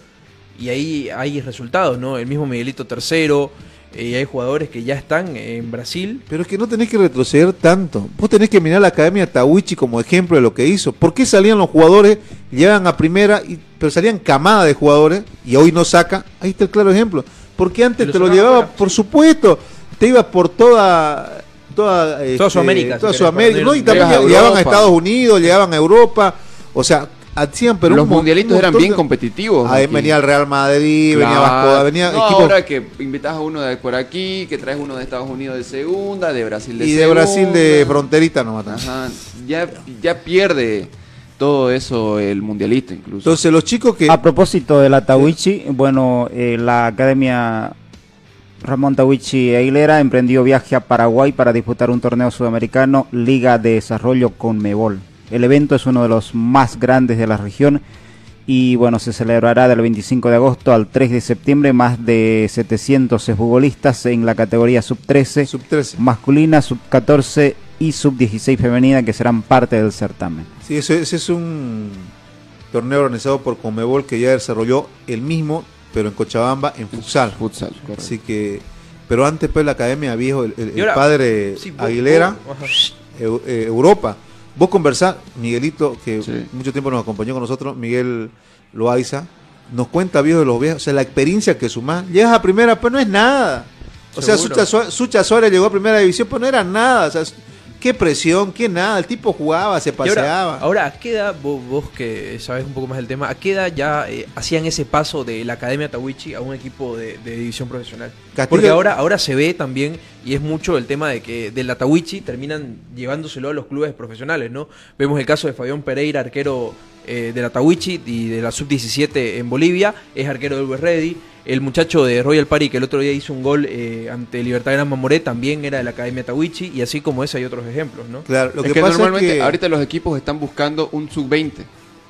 y ahí hay resultados, ¿no? El mismo Miguelito tercero, eh, y hay jugadores que ya están en Brasil. Pero es que no tenés que retroceder tanto. Vos tenés que mirar la Academia Tawichi como ejemplo de lo que hizo. ¿Por qué salían los jugadores, llegaban a primera, y, pero salían camada de jugadores y hoy no saca? Ahí está el claro ejemplo. Porque antes te lo llevaba, fuera, por sí. supuesto, te ibas por toda... Toda, este, Sudamérica, si toda querés, Sudamérica. Y también a llegaban a. Estados Unidos, llegaban a Europa, o sea, hacían pero los un mon- mundialistas un eran bien de- competitivos. Ahí aquí. venía el Real Madrid, venía. Vasco, venía No, equipos ahora que invitas a uno de por aquí, que traes uno de Estados Unidos de segunda, de Brasil de y de segunda. Brasil de fronterita nomás. Ajá, ya, ya pierde todo eso el mundialista incluso. Entonces los chicos que A propósito de la Tawichi, bueno, eh, la Academia Ramón Tawichi Aguilera emprendió viaje a Paraguay para disputar un torneo sudamericano Liga de Desarrollo con Mebol. El evento es uno de los más grandes de la región y bueno, se celebrará del 25 de agosto al 3 de septiembre. Más de 700 futbolistas en la categoría sub-13, sub 13. masculina, sub-14 y sub-16 femenina que serán parte del certamen. Sí, eso, ese es un torneo organizado por Comebol que ya desarrolló el mismo, pero en Cochabamba, en futsal. Futsal, correcto. Así que, pero antes pues la academia viejo, el, el- Y el ahora, padre sí, vos- Aguilera, vos- eh, Europa. Vos conversás, Miguelito, que Sí. mucho tiempo nos acompañó con nosotros, Miguel Loaiza, nos cuenta viejo de los viejos, o sea, la experiencia que sumás. Llegas a primera, pues no es nada. O sea, Sucha Suárez llegó a primera división, pues no era nada. O sea, qué presión, qué nada. El tipo jugaba, se Y ahora, paseaba. ahora, ¿a qué edad, vos, vos que sabes un poco más del tema, a qué edad ya eh, hacían ese paso de la Academia Tawichi a un equipo de, de división profesional? Castillo- Porque ahora, ahora se ve también, y es mucho el tema de que de la Tawichi terminan llevándoselo a los clubes profesionales, ¿no? Vemos el caso de Fabián Pereira, arquero eh, de la Tawichi y de la Sub-17 en Bolivia, es arquero del West Ready. El muchacho de Royal Party que el otro día hizo un gol eh, ante Libertad Gran Mamoré también era de la Academia Tawichi, y así como ese hay otros ejemplos, ¿no? Claro, lo es que, que, pasa normalmente es que ahorita los equipos están buscando un sub-20,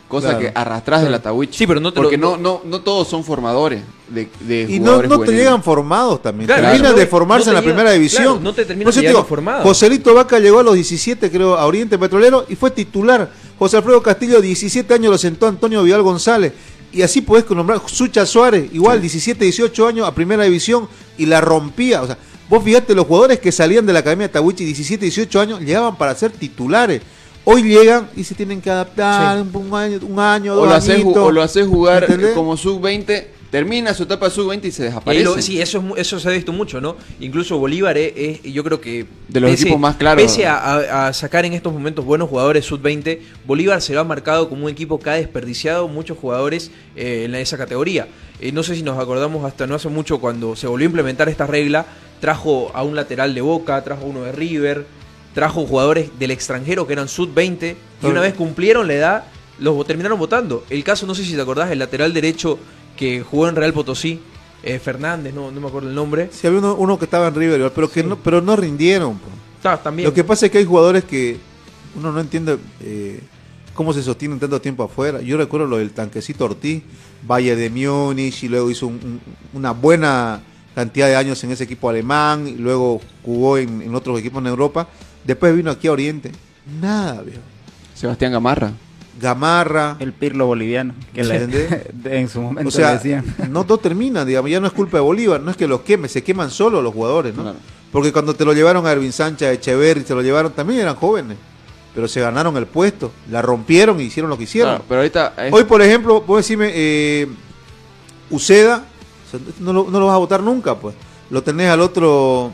cosa Claro. que arrastras de la Tawichi. Sí, pero no te lo- Porque no, no, no todos son formadores de, de y no, no te llegan formados también. No- de formarse no en la llegan- primera división. claro, no te terminan Por eso te llegando digo, formados. Joselito Vaca llegó a los 17, creo, a Oriente Petrolero y fue titular. José Alfredo Castillo, 17 años lo sentó Antonio Vidal González. Y así podés nombrar Sucha Suárez, igual 17, 18 años a primera división y la rompía. O sea, vos fíjate, los jugadores que salían de la Academia de Tawichi, 17, 18 años, llegaban para ser titulares. Hoy llegan y se tienen que adaptar un, un año, un año, O dos lo, haces, o lo haces jugar como sub-20, termina su etapa sub-20 y se Y desaparece. lo- sí, eso, es eso se ha visto mucho, ¿no? Incluso Bolívar es, es- yo creo que... De los equipos más claros. Pese a, a- a sacar en estos momentos buenos jugadores sub-20, Bolívar se lo ha marcado como un equipo que ha desperdiciado muchos jugadores eh, en esa categoría. Eh, no sé si nos acordamos hasta no hace mucho cuando se volvió a implementar esta regla, trajo a un lateral de Boca, trajo uno de River, trajo jugadores del extranjero que eran sub-20 y una vez cumplieron la edad, los terminaron votando. El caso, no sé si te acordás, el lateral derecho que jugó en Real Potosí, eh, Fernández, no, no me acuerdo el nombre. Sí, había uno, uno que estaba en River, pero que no, pero no rindieron. po. Está, también. Lo que pasa es que hay jugadores que uno no entiende eh, cómo se sostienen tanto tiempo afuera. Yo recuerdo lo del tanquecito Ortiz, Valle de Múnich, y luego hizo un- un- una buena cantidad de años en ese equipo alemán, y luego jugó en, en otros equipos en Europa. Después vino aquí a Oriente. Nada, viejo. Sebastián Gamarra. Gamarra. El Pirlo boliviano, que en su momento O sea, decían. no, no terminan, digamos, ya no es culpa de Bolívar, no es que los queme, se queman solo los jugadores, ¿no? Claro. Porque cuando te lo llevaron a Ervin Sánchez, a Echeverri, te lo llevaron, también eran jóvenes, pero se ganaron el puesto, la rompieron y hicieron lo que hicieron. Claro, pero ahorita es- Hoy, por ejemplo, vos decirme, eh, Uceda, no, lo, no lo vas a votar nunca, pues. Lo tenés al otro,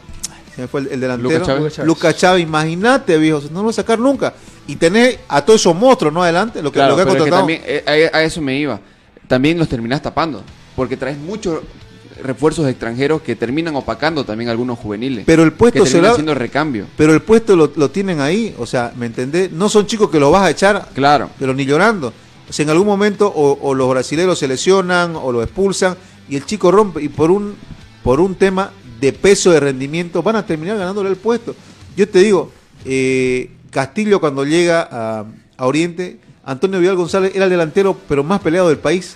se me fue el, el delantero, Lucas Chávez. Lucas Chávez, imagínate, viejo, no lo vas a sacar nunca. Y tenés a todos esos monstruos, ¿no? Adelante, lo que, Claro, lo que ha pero es que contratado. también, eh, a, a eso me iba. También los terminás tapando. Porque traes muchos refuerzos extranjeros que terminan opacando también algunos juveniles. Pero el puesto que terminan será- haciendo recambio. Pero el puesto lo, lo tienen ahí, o sea, ¿me entendés? No son chicos que los vas a echar, Claro. pero ni llorando. O sea, en algún momento o, o los brasileños se lesionan o lo expulsan y el chico rompe y por un por un tema de peso de rendimiento van a terminar ganándole el puesto. Yo te digo, eh, Castillo cuando llega a, a Oriente, Antonio Vidal González era el delantero pero más peleado del país.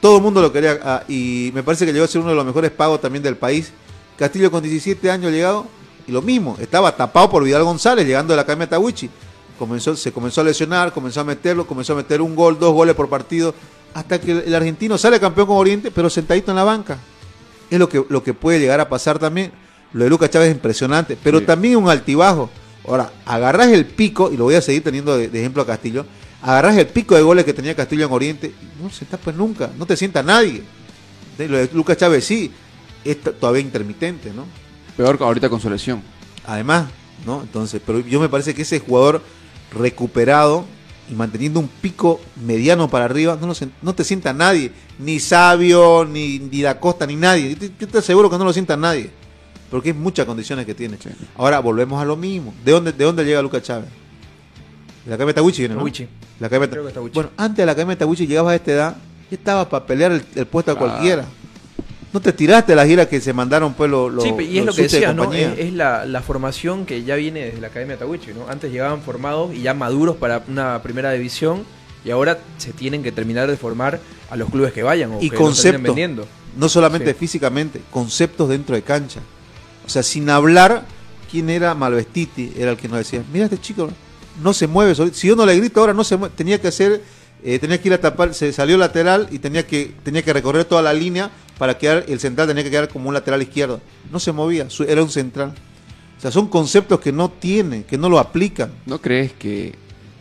Todo el mundo lo quería ah, y me parece que llegó a ser uno de los mejores pagos también del país. Castillo con 17 años llegado y lo mismo, estaba tapado por Vidal González llegando de la Academia Tawichi. Comenzó, se comenzó a lesionar, comenzó a meterlo, comenzó a meter un gol, dos goles por partido, hasta que el, el argentino sale campeón con Oriente, pero sentadito en la banca. Es lo que, lo que puede llegar a pasar también. Lo de Lucas Chávez es impresionante, pero Sí. también un altibajo. Ahora, agarrás el pico, y lo voy a seguir teniendo de, de ejemplo a Castillo, agarrás el pico de goles que tenía Castillo en Oriente, y no se tapa nunca, no te sienta nadie. De- Lo de Lucas Chávez sí, es todavía intermitente, ¿no? Peor que ahorita con su lesión. Además, ¿no? Entonces, pero yo me parece que ese jugador recuperado y manteniendo un pico mediano para arriba, no, lo no te sienta nadie, ni Sabio, ni, ni Da Costa, ni nadie. Yo te, yo te aseguro que no lo sienta nadie, porque es muchas condiciones que tiene. Sí. Ahora volvemos a lo mismo. ¿De dónde, de dónde llega Lucas Chávez? De la Academia Tawichi viene, ¿no? Tawichi. La Academia Creo que. Bueno, antes de la Academia Tawichi llegabas a esta edad, ya estaba para pelear el, el puesto a Claro. cualquiera. No te tiraste la gira que se mandaron pues los, los Sí, y es lo que suches de decía, ¿no? Es, es la, la formación que ya viene desde la Academia Tawichi, ¿no? Antes llegaban formados y ya maduros para una primera división y ahora se tienen que terminar de formar a los clubes que vayan o y que conceptos, vendiendo. no solamente Sí. físicamente, conceptos dentro de cancha. O sea, sin hablar, ¿quién era Malvestiti? Era el que nos decía, mira este chico, no se mueve. solito". Si yo no le grito ahora, no se mueve. Tenía que hacer, eh, tenía que ir a tapar, se salió lateral y tenía que, tenía que recorrer toda la línea para quedar, el central tenía que quedar como un lateral izquierdo. No se movía, su- era un central. O sea, son conceptos que no tienen, que no lo aplican. ¿No crees que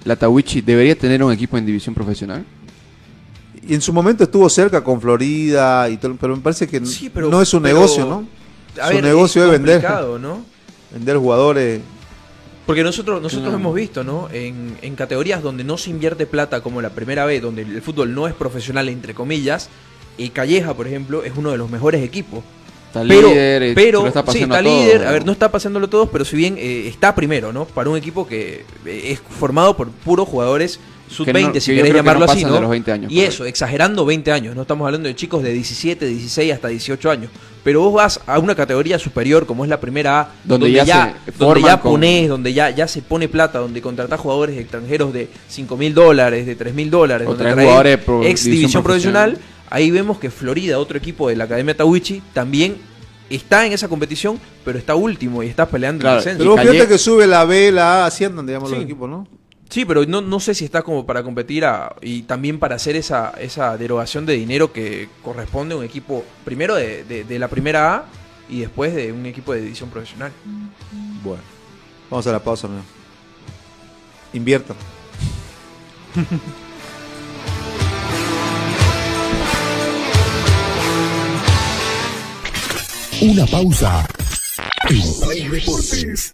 la Tawichi debería tener un equipo en división profesional? Y en su momento estuvo cerca con Florida, y todo, pero me parece que Sí, pero- no es un pero- negocio, ¿no? A Su ver, negocio es es vender. ¿no? Vender jugadores. Porque nosotros, nosotros hemos visto, ¿no? En, en categorías donde no se invierte plata como la primera vez, donde el fútbol no es profesional, entre comillas, y Calleja, por ejemplo, es uno de los mejores equipos. Está pero, líder, eh, pero está sí, está líder, a ver, no está pasándolo todos, pero si bien eh, está primero, ¿no? Para un equipo que eh, es formado por puros jugadores sub-20, Que si querés llamarlo no así, ¿no? de los 20 años, y correcto. eso, exagerando 20 años, no estamos hablando de chicos de 17, 16 hasta 18 años. Pero vos vas a una categoría superior como es la primera A, Donde ya donde ya con- ponés, donde ya, ya se pone plata, donde contratás jugadores extranjeros de 5 mil dólares, de 3 mil dólares, O donde jugadores pro- ex división profesional, profesional. ahí vemos que Florida, otro equipo de la Academia Tawichi, también está en esa competición, pero está último y está peleando Claro, el descenso. Pero vos fíjate que sube la B, la A, así andan, digamos, los Sí. equipos, ¿no? Sí, pero no, no sé si está como para competir a- y también para hacer esa, esa derogación de dinero que corresponde a un equipo, primero de, de- de la primera A y después de un equipo de división profesional. Bueno, vamos a la pausa, amigo. Inviertan. Una pausa. En Play Deportes.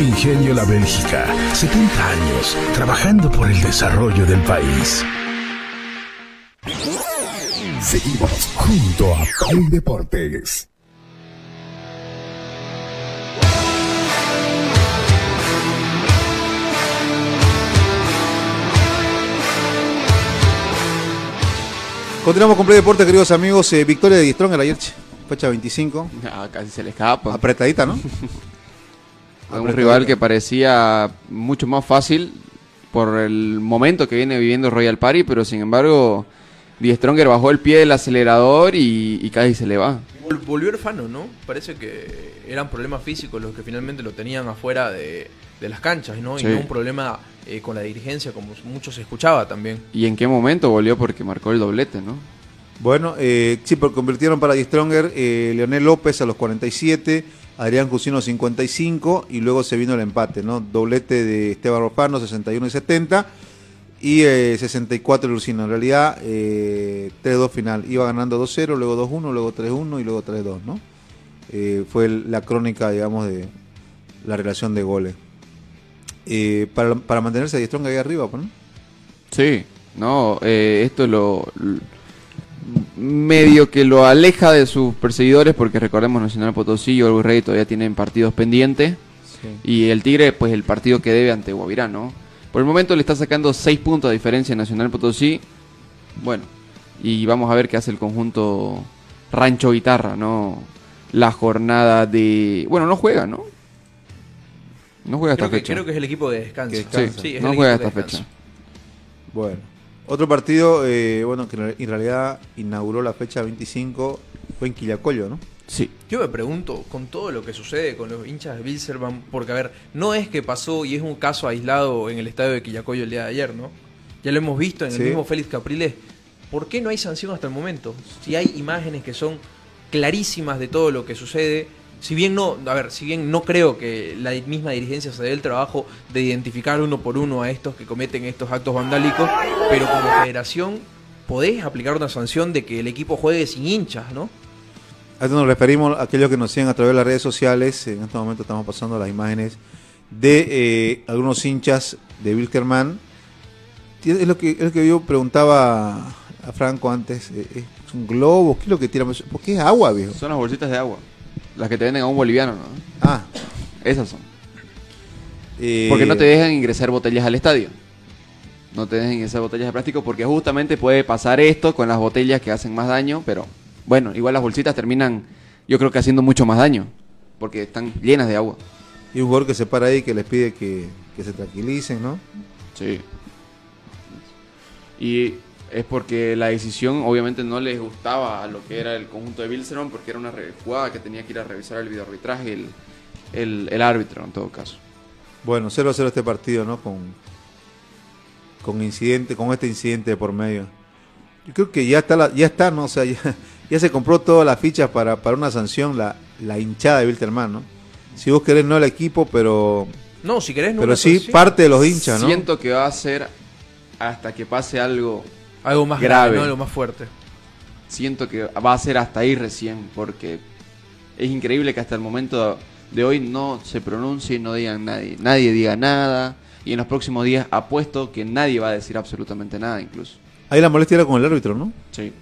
Ingenio La Bélgica, 70 años trabajando por el desarrollo del país. Seguimos junto a Play Deportes. Continuamos con Play Deportes, queridos amigos. Eh, victoria de Diestrong ayer, che. fecha 25. Ah, casi se le escapa. Apretadita, ¿no? A un rival que parecía mucho más fácil por el momento que viene viviendo Royal Party, pero sin embargo, Die Stronger bajó el pie del acelerador y, y casi se le va. Vol- Volvió Orfano, ¿no? Parece que eran problemas físicos los que finalmente lo tenían afuera de, de las canchas, ¿no? Sí. Y no un problema eh, con la dirigencia, como mucho se escuchaba también. ¿Y en qué momento volvió? Porque marcó el doblete, ¿no? Bueno, eh, sí, pero convirtieron para Die Stronger eh, Leonel López a los 47, Adrián Cusino 55 y luego se vino el empate, ¿no? Doblete de Esteban Rofano 61 y 70 y eh, 64 el Ursino. En realidad, eh, 3-2 final. Iba ganando 2-0, luego 2-1, luego 3-1 y luego 3-2, ¿no? Eh, fue la crónica, digamos, de la relación de goles. Eh, para, para mantenerse Die Stronger ahí arriba, ¿no? Sí, no, eh, esto lo, l- medio que lo aleja de sus perseguidores porque recordemos Nacional Potosí y Orgullo Rey todavía tienen partidos pendientes y el Tigre pues el partido que debe ante Guavirá, ¿no? Por el momento le está sacando 6 puntos de diferencia a Nacional Potosí, bueno, y vamos a ver qué hace el conjunto Rancho Guitarra, ¿no? La jornada de... Bueno, no juega, ¿no? No juega esta Creo que, fecha. creo que es el equipo de descanso. Que. Sí, no juega esta fecha. Bueno, otro partido, eh, bueno, que en realidad inauguró la fecha 25, fue en Quillacollo, ¿no? Sí. Yo me pregunto, con todo lo que sucede con los hinchas de Bilzerman, porque a ver, no es que pasó y es un caso aislado en el estadio de Quillacoyo el día de ayer, ¿no? Ya lo hemos visto en Sí. el mismo Félix Capriles. ¿Por qué no hay sanción hasta el momento? Si hay imágenes que son clarísimas de todo lo que sucede, si bien no, a ver, si bien no creo que la misma dirigencia se dé el trabajo de identificar uno por uno a estos que cometen estos actos vandálicos, pero como federación podés aplicar una sanción de que el equipo juegue sin hinchas, ¿no? A esto nos referimos a aquellos que nos siguen a través de las redes sociales. En este momento estamos pasando las imágenes de eh, algunos hinchas de Wilkerman. Es lo que, es lo que yo preguntaba a Franco antes. eh, ¿Es un globo? ¿Qué es lo que tiran? ¿Por qué es agua, viejo? Son las bolsitas de agua. Las que te venden a un boliviano, ¿no? Ah. Esas son. eh, Porque no te dejan ingresar botellas al estadio. No te dejan ingresar botellas de plástico porque justamente puede pasar esto con las botellas que hacen más daño, pero bueno, igual las bolsitas terminan yo creo que haciendo mucho más daño porque están llenas de agua. Y un jugador que se para ahí que les pide que, que se tranquilicen, ¿no? Sí. Y es porque la decisión obviamente no les gustaba a lo que era el conjunto de Bilzerman porque era una jugada que tenía que ir a revisar el videoarbitraje el, el, el árbitro en todo caso. Bueno, 0-0 este partido, ¿no? Con, con incidente, con este incidente de por medio. Yo creo que ya está, la- ya está, ¿no? O sea, ya, ya se compró todas las fichas para, para una sanción, la, la hinchada de Wilterman, ¿no? Si vos querés, no el equipo, pero, No, si querés no pero sí sanción. parte de los hinchas, ¿no? Siento que va a ser hasta que pase algo Algo más grave. grave, ¿no? algo más fuerte. siento que va a ser hasta ahí recién, porque es increíble que hasta el momento de hoy no se pronuncie, no digan nadie, nadie diga nada. Y en los próximos días apuesto que nadie va a decir absolutamente nada incluso. Ahí la molestia era con el árbitro, ¿no? Sí.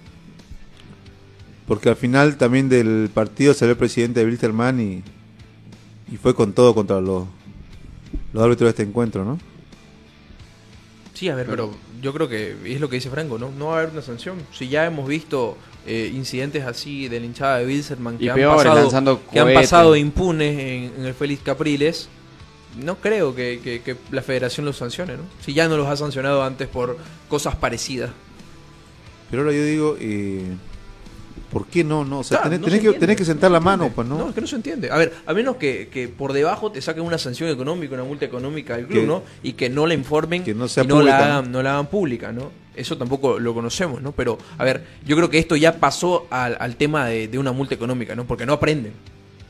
Porque al final también del partido salió el presidente de Wilterman y, y fue con todo contra los, los árbitros de este encuentro, ¿no? Sí, a ver, pero yo creo que es lo que dice Franco, ¿no? No va a haber una sanción. Si ya hemos visto eh, incidentes así de la hinchada de Wilserman que, Y han, pasado, que han pasado impunes en, en el Félix Capriles, no creo que, que- que la federación los sancione, ¿no? Si ya no los ha sancionado antes por cosas parecidas. Pero ahora yo digo, eh, ¿por qué no? no? O sea, Claro, tenés, no tenés se que, entiende, tenés que sentar la no mano, pues, ¿no? No, es que no se entiende. A ver, a menos que, que por debajo te saquen una sanción económica, una multa económica del club, Que- ¿no? Y que no la informen que no sea y no pública, la, ¿no? hagan, no la hagan pública, ¿no? Eso tampoco lo conocemos, ¿no? Pero, a ver, yo creo que esto ya pasó al, al tema de, de una multa económica, ¿no? Porque no aprenden.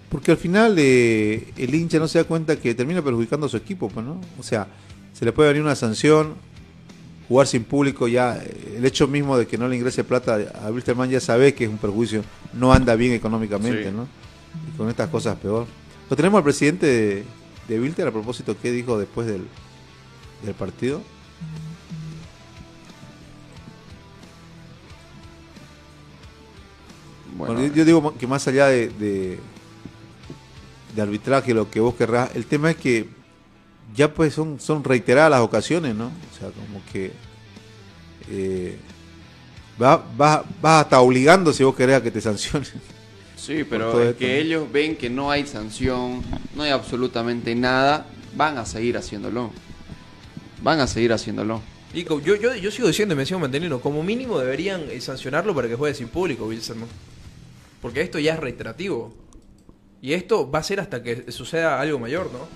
Porque al final eh, el hincha no se da cuenta que termina perjudicando a su equipo, pues, ¿no? O sea, se le puede venir una sanción, jugar sin público, ya eh, el hecho mismo de que no le ingrese plata a Wilstermann ya sabe que es un perjuicio, no anda bien económicamente, Sí. ¿no? Y con estas cosas peor. Lo tenemos al presidente de, de Wilter a propósito, ¿qué dijo después del, del partido? Bueno, Bueno, yo, yo digo que más allá de, de, de arbitraje, lo que vos querrás, el tema es que ya pues son, son reiteradas las ocasiones, ¿no? O sea, como que eh, vas va, va hasta obligando si vos querés a que te sancionen. sí, pero es esto, que ¿no? ellos ven que no hay sanción, no hay absolutamente nada, van a seguir haciéndolo. Van a seguir haciéndolo. Y co- yo, yo, yo sigo diciendo y me sigo manteniendo, como mínimo deberían eh, sancionarlo para que juegue sin público, Wilson. Porque esto ya es reiterativo. Y esto va a ser hasta que suceda algo mayor, ¿no?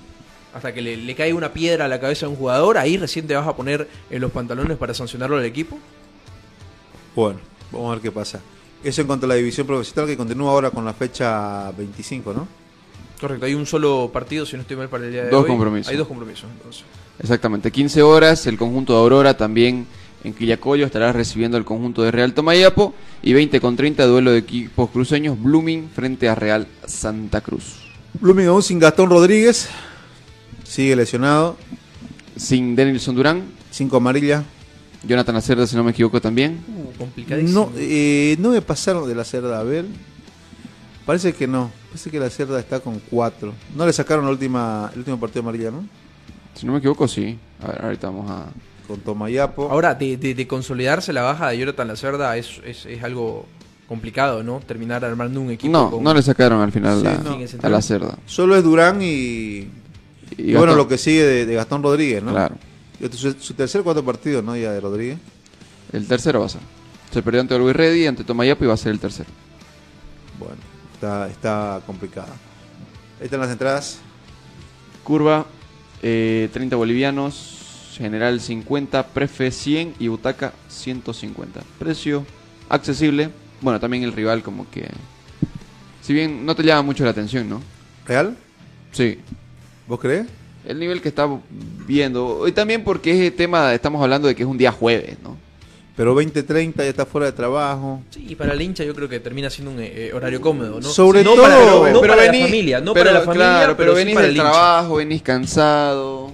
Hasta que le, le caiga una piedra a la cabeza a un jugador, ahí recién te vas a poner en los pantalones para sancionarlo al equipo. Bueno, vamos a ver qué pasa. Eso en cuanto a la división profesional que continúa ahora con la fecha 25, ¿no? Correcto, hay un solo partido, si no estoy mal, para el día de Dos hoy. compromisos. Hay dos compromisos, entonces. Exactamente, 15 horas, el conjunto de Aurora también en Quillacollo estará recibiendo el conjunto de Real Tomayapo y 20 con 30 duelo de equipos cruceños Blooming frente a Real Santa Cruz. Blooming aún sin Gastón Rodríguez, sigue lesionado, Sin Denilson Durán, cinco amarillas. Jonathan Acerda si no me equivoco también. Uh, complicadísimo. No, eh, no me pasaron de la cerda a ver. Parece que no. Parece que la cerda está con cuatro. No le sacaron la última, el último partido amarilla, ¿no? Si no me equivoco, sí. A ver, ahorita vamos a... Con Tomayapo. Ahora, de, de- de consolidarse la baja de Jonathan Lacerda es, es, es algo complicado, ¿no? Terminar armando un equipo No, con- no le sacaron al final Sí, la- no. a la Cerda. Solo es Durán y, Y y bueno, lo que sigue de, de Gastón Rodríguez, ¿no? Claro. Su, su tercer cuarto partido, ¿no? Ya de Rodríguez. El tercero va a ser. Se perdió ante Luis Reddy, ante Tomayapo y va a ser el tercero. Bueno, está, está complicada. Ahí están las entradas. Curva, eh, 30 bolivianos, general 50, prefe 100 y butaca 150. Precio accesible. Bueno, también el rival como que... Si bien no te llama mucho la atención, ¿no? ¿Real? Sí. ¿Vos crees? El nivel que está viendo. Y también porque es tema, estamos hablando de que es un día jueves, ¿no? Pero 20-30 ya está fuera de trabajo. Sí, y para el hincha yo creo que termina siendo un eh, horario cómodo, ¿no? Sobre no todo- para, no pero para vení- la familia, no pero, para la familia, claro, pero, sí venís para del trabajo, venís cansado.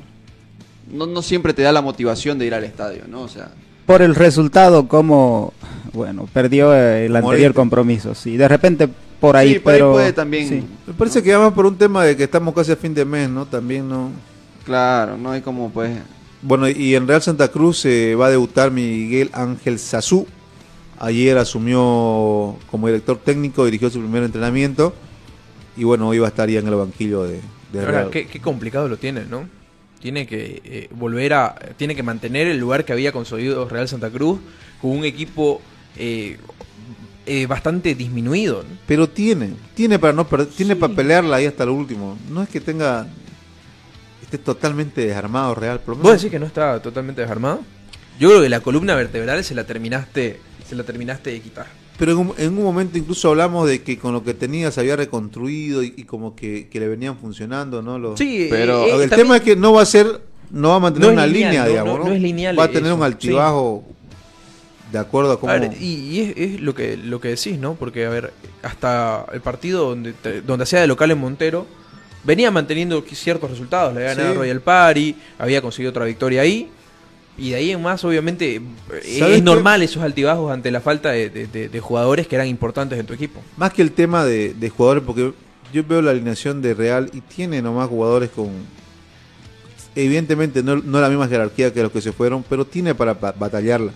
No, no siempre te da la motivación de ir al estadio, ¿no? O sea, Por el resultado, como, bueno, perdió eh, el anterior compromiso. Sí, de repente por ahí, sí, por ahí pero. puede también. sí. Me parece que además por un tema de que estamos casi a fin de mes, ¿no? También no. Claro, no hay como pues. Bueno, y en Real Santa Cruz eh, va a debutar Miguel Ángel Sazú. Ayer asumió como director técnico, dirigió su primer entrenamiento. Y bueno, hoy va a estar ya en el banquillo de, de Ahora, Real. qué, qué complicado lo tiene, ¿no? Tiene que eh, volver a. Tiene que mantener el lugar que había conseguido Real Santa Cruz con un equipo eh, eh, bastante disminuido. ¿no? Pero tiene, tiene para no perder, tiene Sí. para pelearla ahí hasta lo último. No es que tenga esté totalmente desarmado Real, por lo ¿Vos decís que no está totalmente desarmado? Yo creo que la columna vertebral se la terminaste, se la terminaste de quitar. Pero en un, en un momento incluso hablamos de que con lo que tenía se había reconstruido y, y como que, que le venían funcionando, ¿no? Los- Sí, Pero- eh, eh, el también- tema es que no va a ser, no va a mantener No una lineal, línea, no, digamos, no- es lineal Va a tener eso, un altibajo de acuerdo a cómo... A ver, y, y es, es lo que lo que decís, ¿no? Porque, a ver, hasta el partido donde, donde hacía de local en Montero, venía manteniendo ciertos resultados. Le había ganado Sí. Royal Party, había conseguido otra victoria ahí. Y de ahí en más, obviamente, eh, ¿Sabes es qué? normal esos altibajos ante la falta de, de- de- de jugadores que eran importantes en tu equipo. Más que el tema de, de jugadores, porque yo veo la alineación de Real y tiene nomás jugadores con. Evidentemente no, no la misma jerarquía que los que se fueron, pero tiene para ba- batallarla.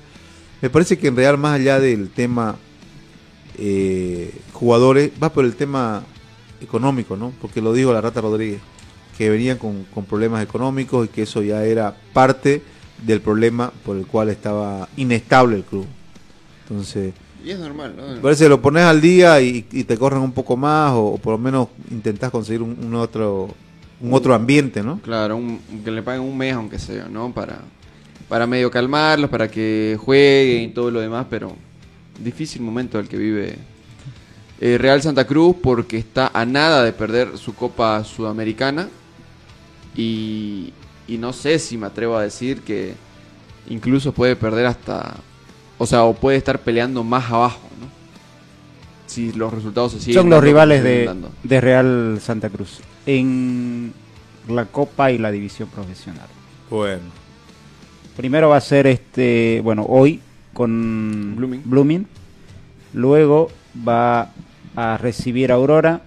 Me parece que en Real, más allá del tema eh, jugadores, va por el tema económico, ¿no? Porque lo dijo la Rata Rodríguez, que venían con, con problemas económicos y que eso ya era parte del problema por el cual estaba inestable el club. Entonces, Y es normal, ¿no? me parece que lo pones al día y, y te corren un poco más o, o por lo menos intentás conseguir un, un otro un otro ambiente, ¿no? Claro, un- que le paguen un mes aunque sea, ¿no? Para, para medio calmarlos, para que jueguen y todo lo demás, pero difícil momento el que vive eh, Real Santa Cruz porque está a nada de perder su Copa Sudamericana y, y no sé si me atrevo a decir que incluso puede perder hasta, o sea, o puede estar peleando más abajo, ¿no? Si los resultados se siguen Son los rivales de, de Real Santa Cruz en la Copa y la División Profesional. Bueno. Primero va a ser este, bueno, hoy con Blooming. Luego va a recibir a Aurora,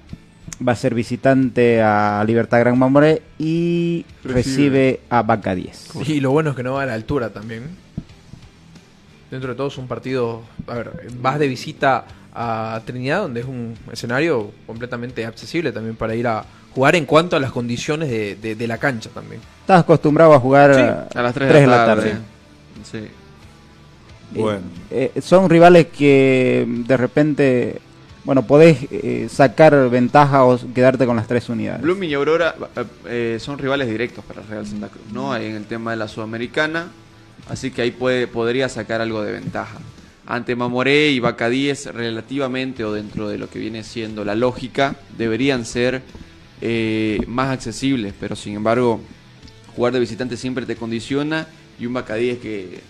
va a ser visitante a Libertad Gran Mamoré y Recibe. recibe a Banca 10. Y lo bueno es que no va a la altura también. Dentro de todo es un partido. A ver, vas de visita a Trinidad, donde es un escenario completamente accesible también para ir a jugar en cuanto a las condiciones de, de- de la cancha también. Estás acostumbrado a jugar Sí, a, A las 3 tres de la tarde. Sí. Bueno. Eh, son rivales que de repente, bueno, podés eh, sacar ventaja o quedarte con las tres unidades. Blooming y Aurora eh, son rivales directos para Real Santa Cruz, ¿no? Ahí en el tema de la Sudamericana, así que ahí puede, podría sacar algo de ventaja. Ante Mamoré y 10, relativamente o dentro de lo que viene siendo la lógica, deberían ser eh, más accesibles, pero sin embargo, jugar de visitante siempre te condiciona y un 10 que,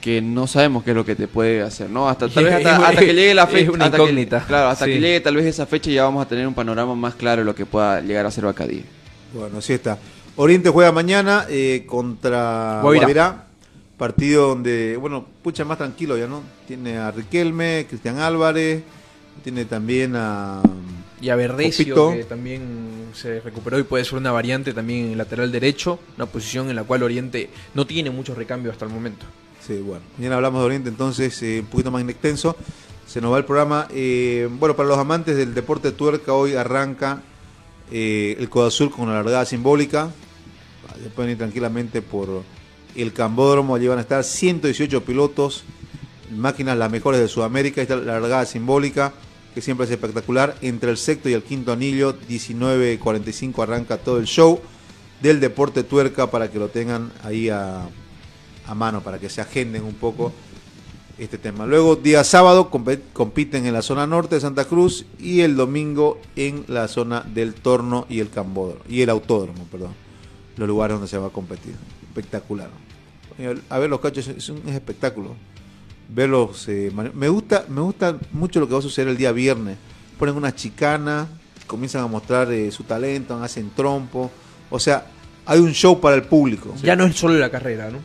que no sabemos qué es lo que te puede hacer, ¿no? Hasta, tal vez hasta, que llegue la fecha. una hasta que- incógnita. claro, hasta Sí. que llegue tal vez esa fecha ya vamos a tener un panorama más claro de lo que pueda llegar a ser Vaca 10. Bueno, así está. Oriente juega mañana eh, contra Guavirá. Guavirá. Partido donde, bueno, pucha más tranquilo ya, ¿no? Tiene a Riquelme, Cristian Álvarez, tiene también a... Y a Verdecio, que también se recuperó y puede ser una variante también en el lateral derecho, una posición en la cual Oriente no tiene muchos recambios hasta el momento. Sí, bueno. Mañana hablamos de Oriente, entonces eh, un poquito más extenso. Se nos va el programa. Eh, bueno, para los amantes del deporte tuerca, hoy arranca eh, el Codo Azul con una largada simbólica. Ya pueden ir tranquilamente por el Cambódromo. Allí van a estar 118 pilotos, máquinas las mejores de Sudamérica. Esta la largada simbólica, que siempre es espectacular. Entre el sexto y el quinto anillo, 19.45 arranca todo el show del deporte tuerca para que lo tengan ahí a, a mano, para que se agenden un poco este tema. Luego, día sábado, compiten en la zona norte de Santa Cruz y el domingo en la zona del Torno y el Cambódromo, y el Autódromo, perdón. Los lugares donde se va a competir. Espectacular. A ver, los cachos es un es espectáculo. Verlos. eh, me, gusta, me gusta mucho lo que va a suceder el día viernes. Ponen una chicana, comienzan a mostrar eh, su talento, hacen trompo. O sea, hay un show para el público. Ya no es solo la carrera, ¿no?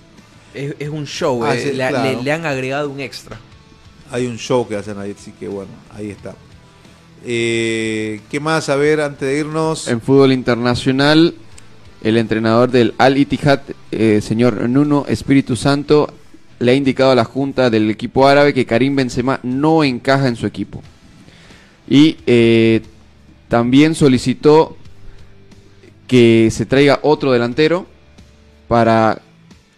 Es, es un show, Ah, eh, sí, le, claro. le- le han agregado un extra. Hay un show que hacen ahí, así que bueno, ahí está. Eh, ¿Qué más a ver antes de irnos? En fútbol internacional, el entrenador del Al Ittihad, eh, señor Nuno Espíritu Santo, le ha indicado a la junta del equipo árabe que Karim Benzema no encaja en su equipo. Y eh, también solicitó que se traiga otro delantero para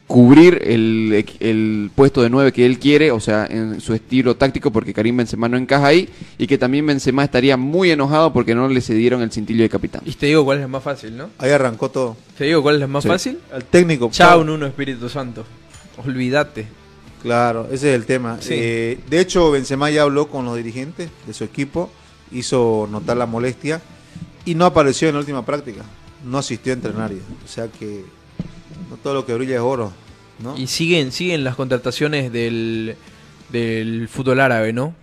cubrir el, el puesto de 9 que él quiere, o sea, en su estilo táctico, porque Karim Benzema no encaja ahí, y que también Benzema estaría muy enojado porque no le cedieron el cintillo de capitán. Y te digo cuál es la más fácil, ¿no? Ahí arrancó todo. Te digo cuál es la más Sí. fácil. El técnico. Chao, Nuno Espíritu Santo. Olvídate. Claro, ese es el tema. Sí. Eh, de hecho, Benzema ya habló con los dirigentes de su equipo, hizo notar la molestia y no apareció en la última práctica. No asistió a entrenar. O sea que no todo lo que brilla es oro. ¿no? Y siguen, siguen las contrataciones del, del fútbol árabe, ¿no?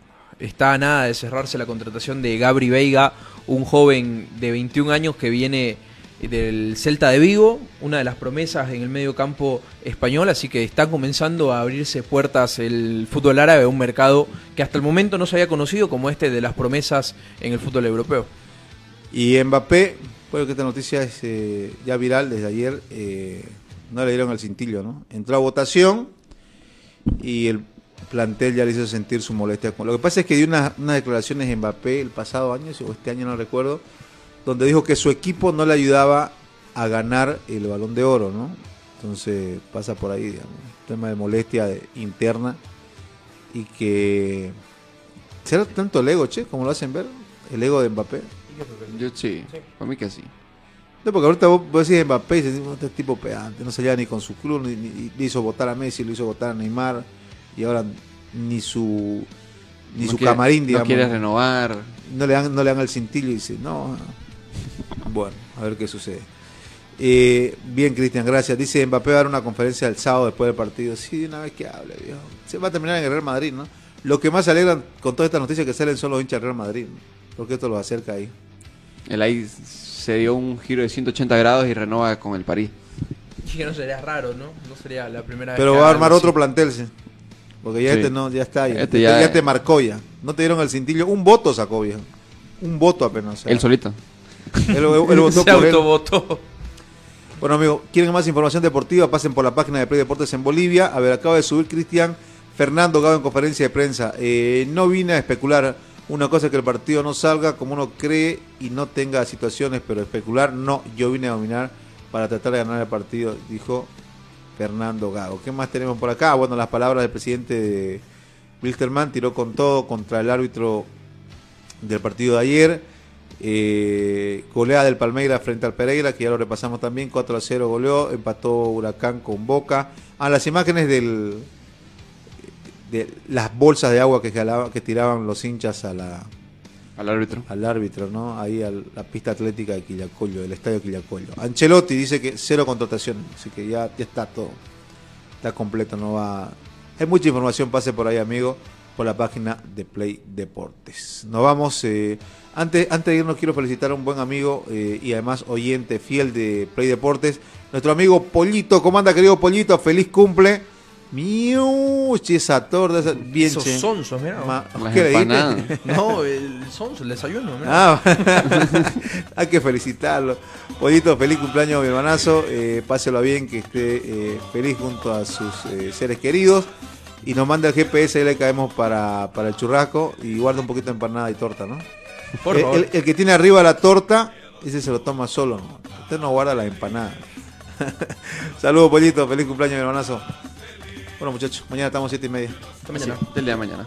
está a nada de cerrarse la contratación de Gabri Veiga, un joven de 21 años que viene del Celta de Vigo, una de las promesas en el medio campo español, así que está comenzando a abrirse puertas el fútbol árabe, un mercado que hasta el momento no se había conocido como este de las promesas en el fútbol europeo. Y Mbappé, bueno que esta noticia es eh, ya viral desde ayer, eh, no le dieron el cintillo, ¿no? Entró a votación y el plantel ya le hizo sentir su molestia. Lo que pasa es que dio unas, unas declaraciones Mbappé el pasado año, o este año no recuerdo, donde dijo que su equipo no le ayudaba a ganar el balón de oro, ¿no? Entonces pasa por ahí, digamos, un tema de molestia de- interna y que... ¿Será tanto el ego, che, como lo hacen ver? El ego de Mbappé. Yo sí, para mí que sí. No, porque ahorita vos, vos decís Mbappé y dices, este tipo pedante, no salía ni con su club, ni, ni- le hizo votar a Messi, lo hizo votar a Neymar, y ahora ni su ni No su quiere- camarín, digamos. No quiere renovar. no le dan, no le dan el cintillo y dice, no. Bueno, a ver qué sucede. Eh, bien, Cristian, gracias. Dice Mbappé va a dar una conferencia el sábado después del partido. Sí, de una vez que hable, viejo. Se va a terminar en el Real Madrid, ¿no? Lo que más se alegran con todas estas noticias que salen son los hinchas del Real Madrid, ¿no? porque esto los acerca ahí. El ahí se dio un giro de 180 grados y renova con el París. Y que no sería raro, ¿no? No sería la primera vez Pero va a armar otro así. plantel, sí. Porque ya Sí. este no, ya está. Ya, Este ya, ya- te marcó ya. No te dieron el cintillo. Un voto sacó, viejo. Un voto apenas. o sea, Él solito. Él, él votó Se por él. autovotó. Bueno, amigo, ¿quieren más información deportiva? Pasen por la página de Play Deportes en Bolivia. A ver, acaba de subir Cristian Fernando Gago en conferencia de prensa. Eh, no vine a especular. Una cosa es que el partido no salga como uno cree y no tenga situaciones, pero especular no. Yo vine a dominar para tratar de ganar el partido, dijo Fernando Gago. ¿Qué más tenemos por acá? Bueno, las palabras del presidente de Wilstermann tiró con todo contra el árbitro del partido de ayer. Eh, goleada del Palmeiras frente al Pereira, que ya lo repasamos también, 4 a 0 goleó, empató Huracán con Boca. Ah, las imágenes del de las bolsas de agua que, jalaba- que tiraban los hinchas a la, Al árbitro. al árbitro, ¿no? Ahí a la pista atlética de Quillacollo, del estadio Quillacollo. Ancelotti dice que cero contrataciones, así que ya, ya está todo. Está completo, no va. Hay mucha información, pase por ahí, amigo, por la página de Play Deportes. Nos vamos. eh, antes, antes de irnos, quiero felicitar a un buen amigo eh, y además oyente fiel de Play Deportes, nuestro amigo Pollito. ¿Cómo anda, querido Pollito? Feliz cumple. Miu, esa torta, esa- bien Esos che. sonsos, mirá. Ma- Las ¿Qué le dijiste? empanadas. No, el sonso, el desayuno. mirá. Ah, hay que felicitarlo. Pollito, feliz cumpleaños, mi hermanazo. Eh, páselo bien, que esté eh, feliz junto a sus eh, seres queridos. Y nos manda el GPS, ahí le caemos para, para el churrasco y guarda un poquito de empanada y torta, ¿no? Por el, favor. el- el que tiene arriba la torta, ese se lo toma solo. ¿no? Usted no guarda la empanada. Saludos, Pollito, feliz cumpleaños, mi hermanazo. Bueno, muchachos, mañana estamos siete y media. Hasta mañana. Sí, del día de mañana.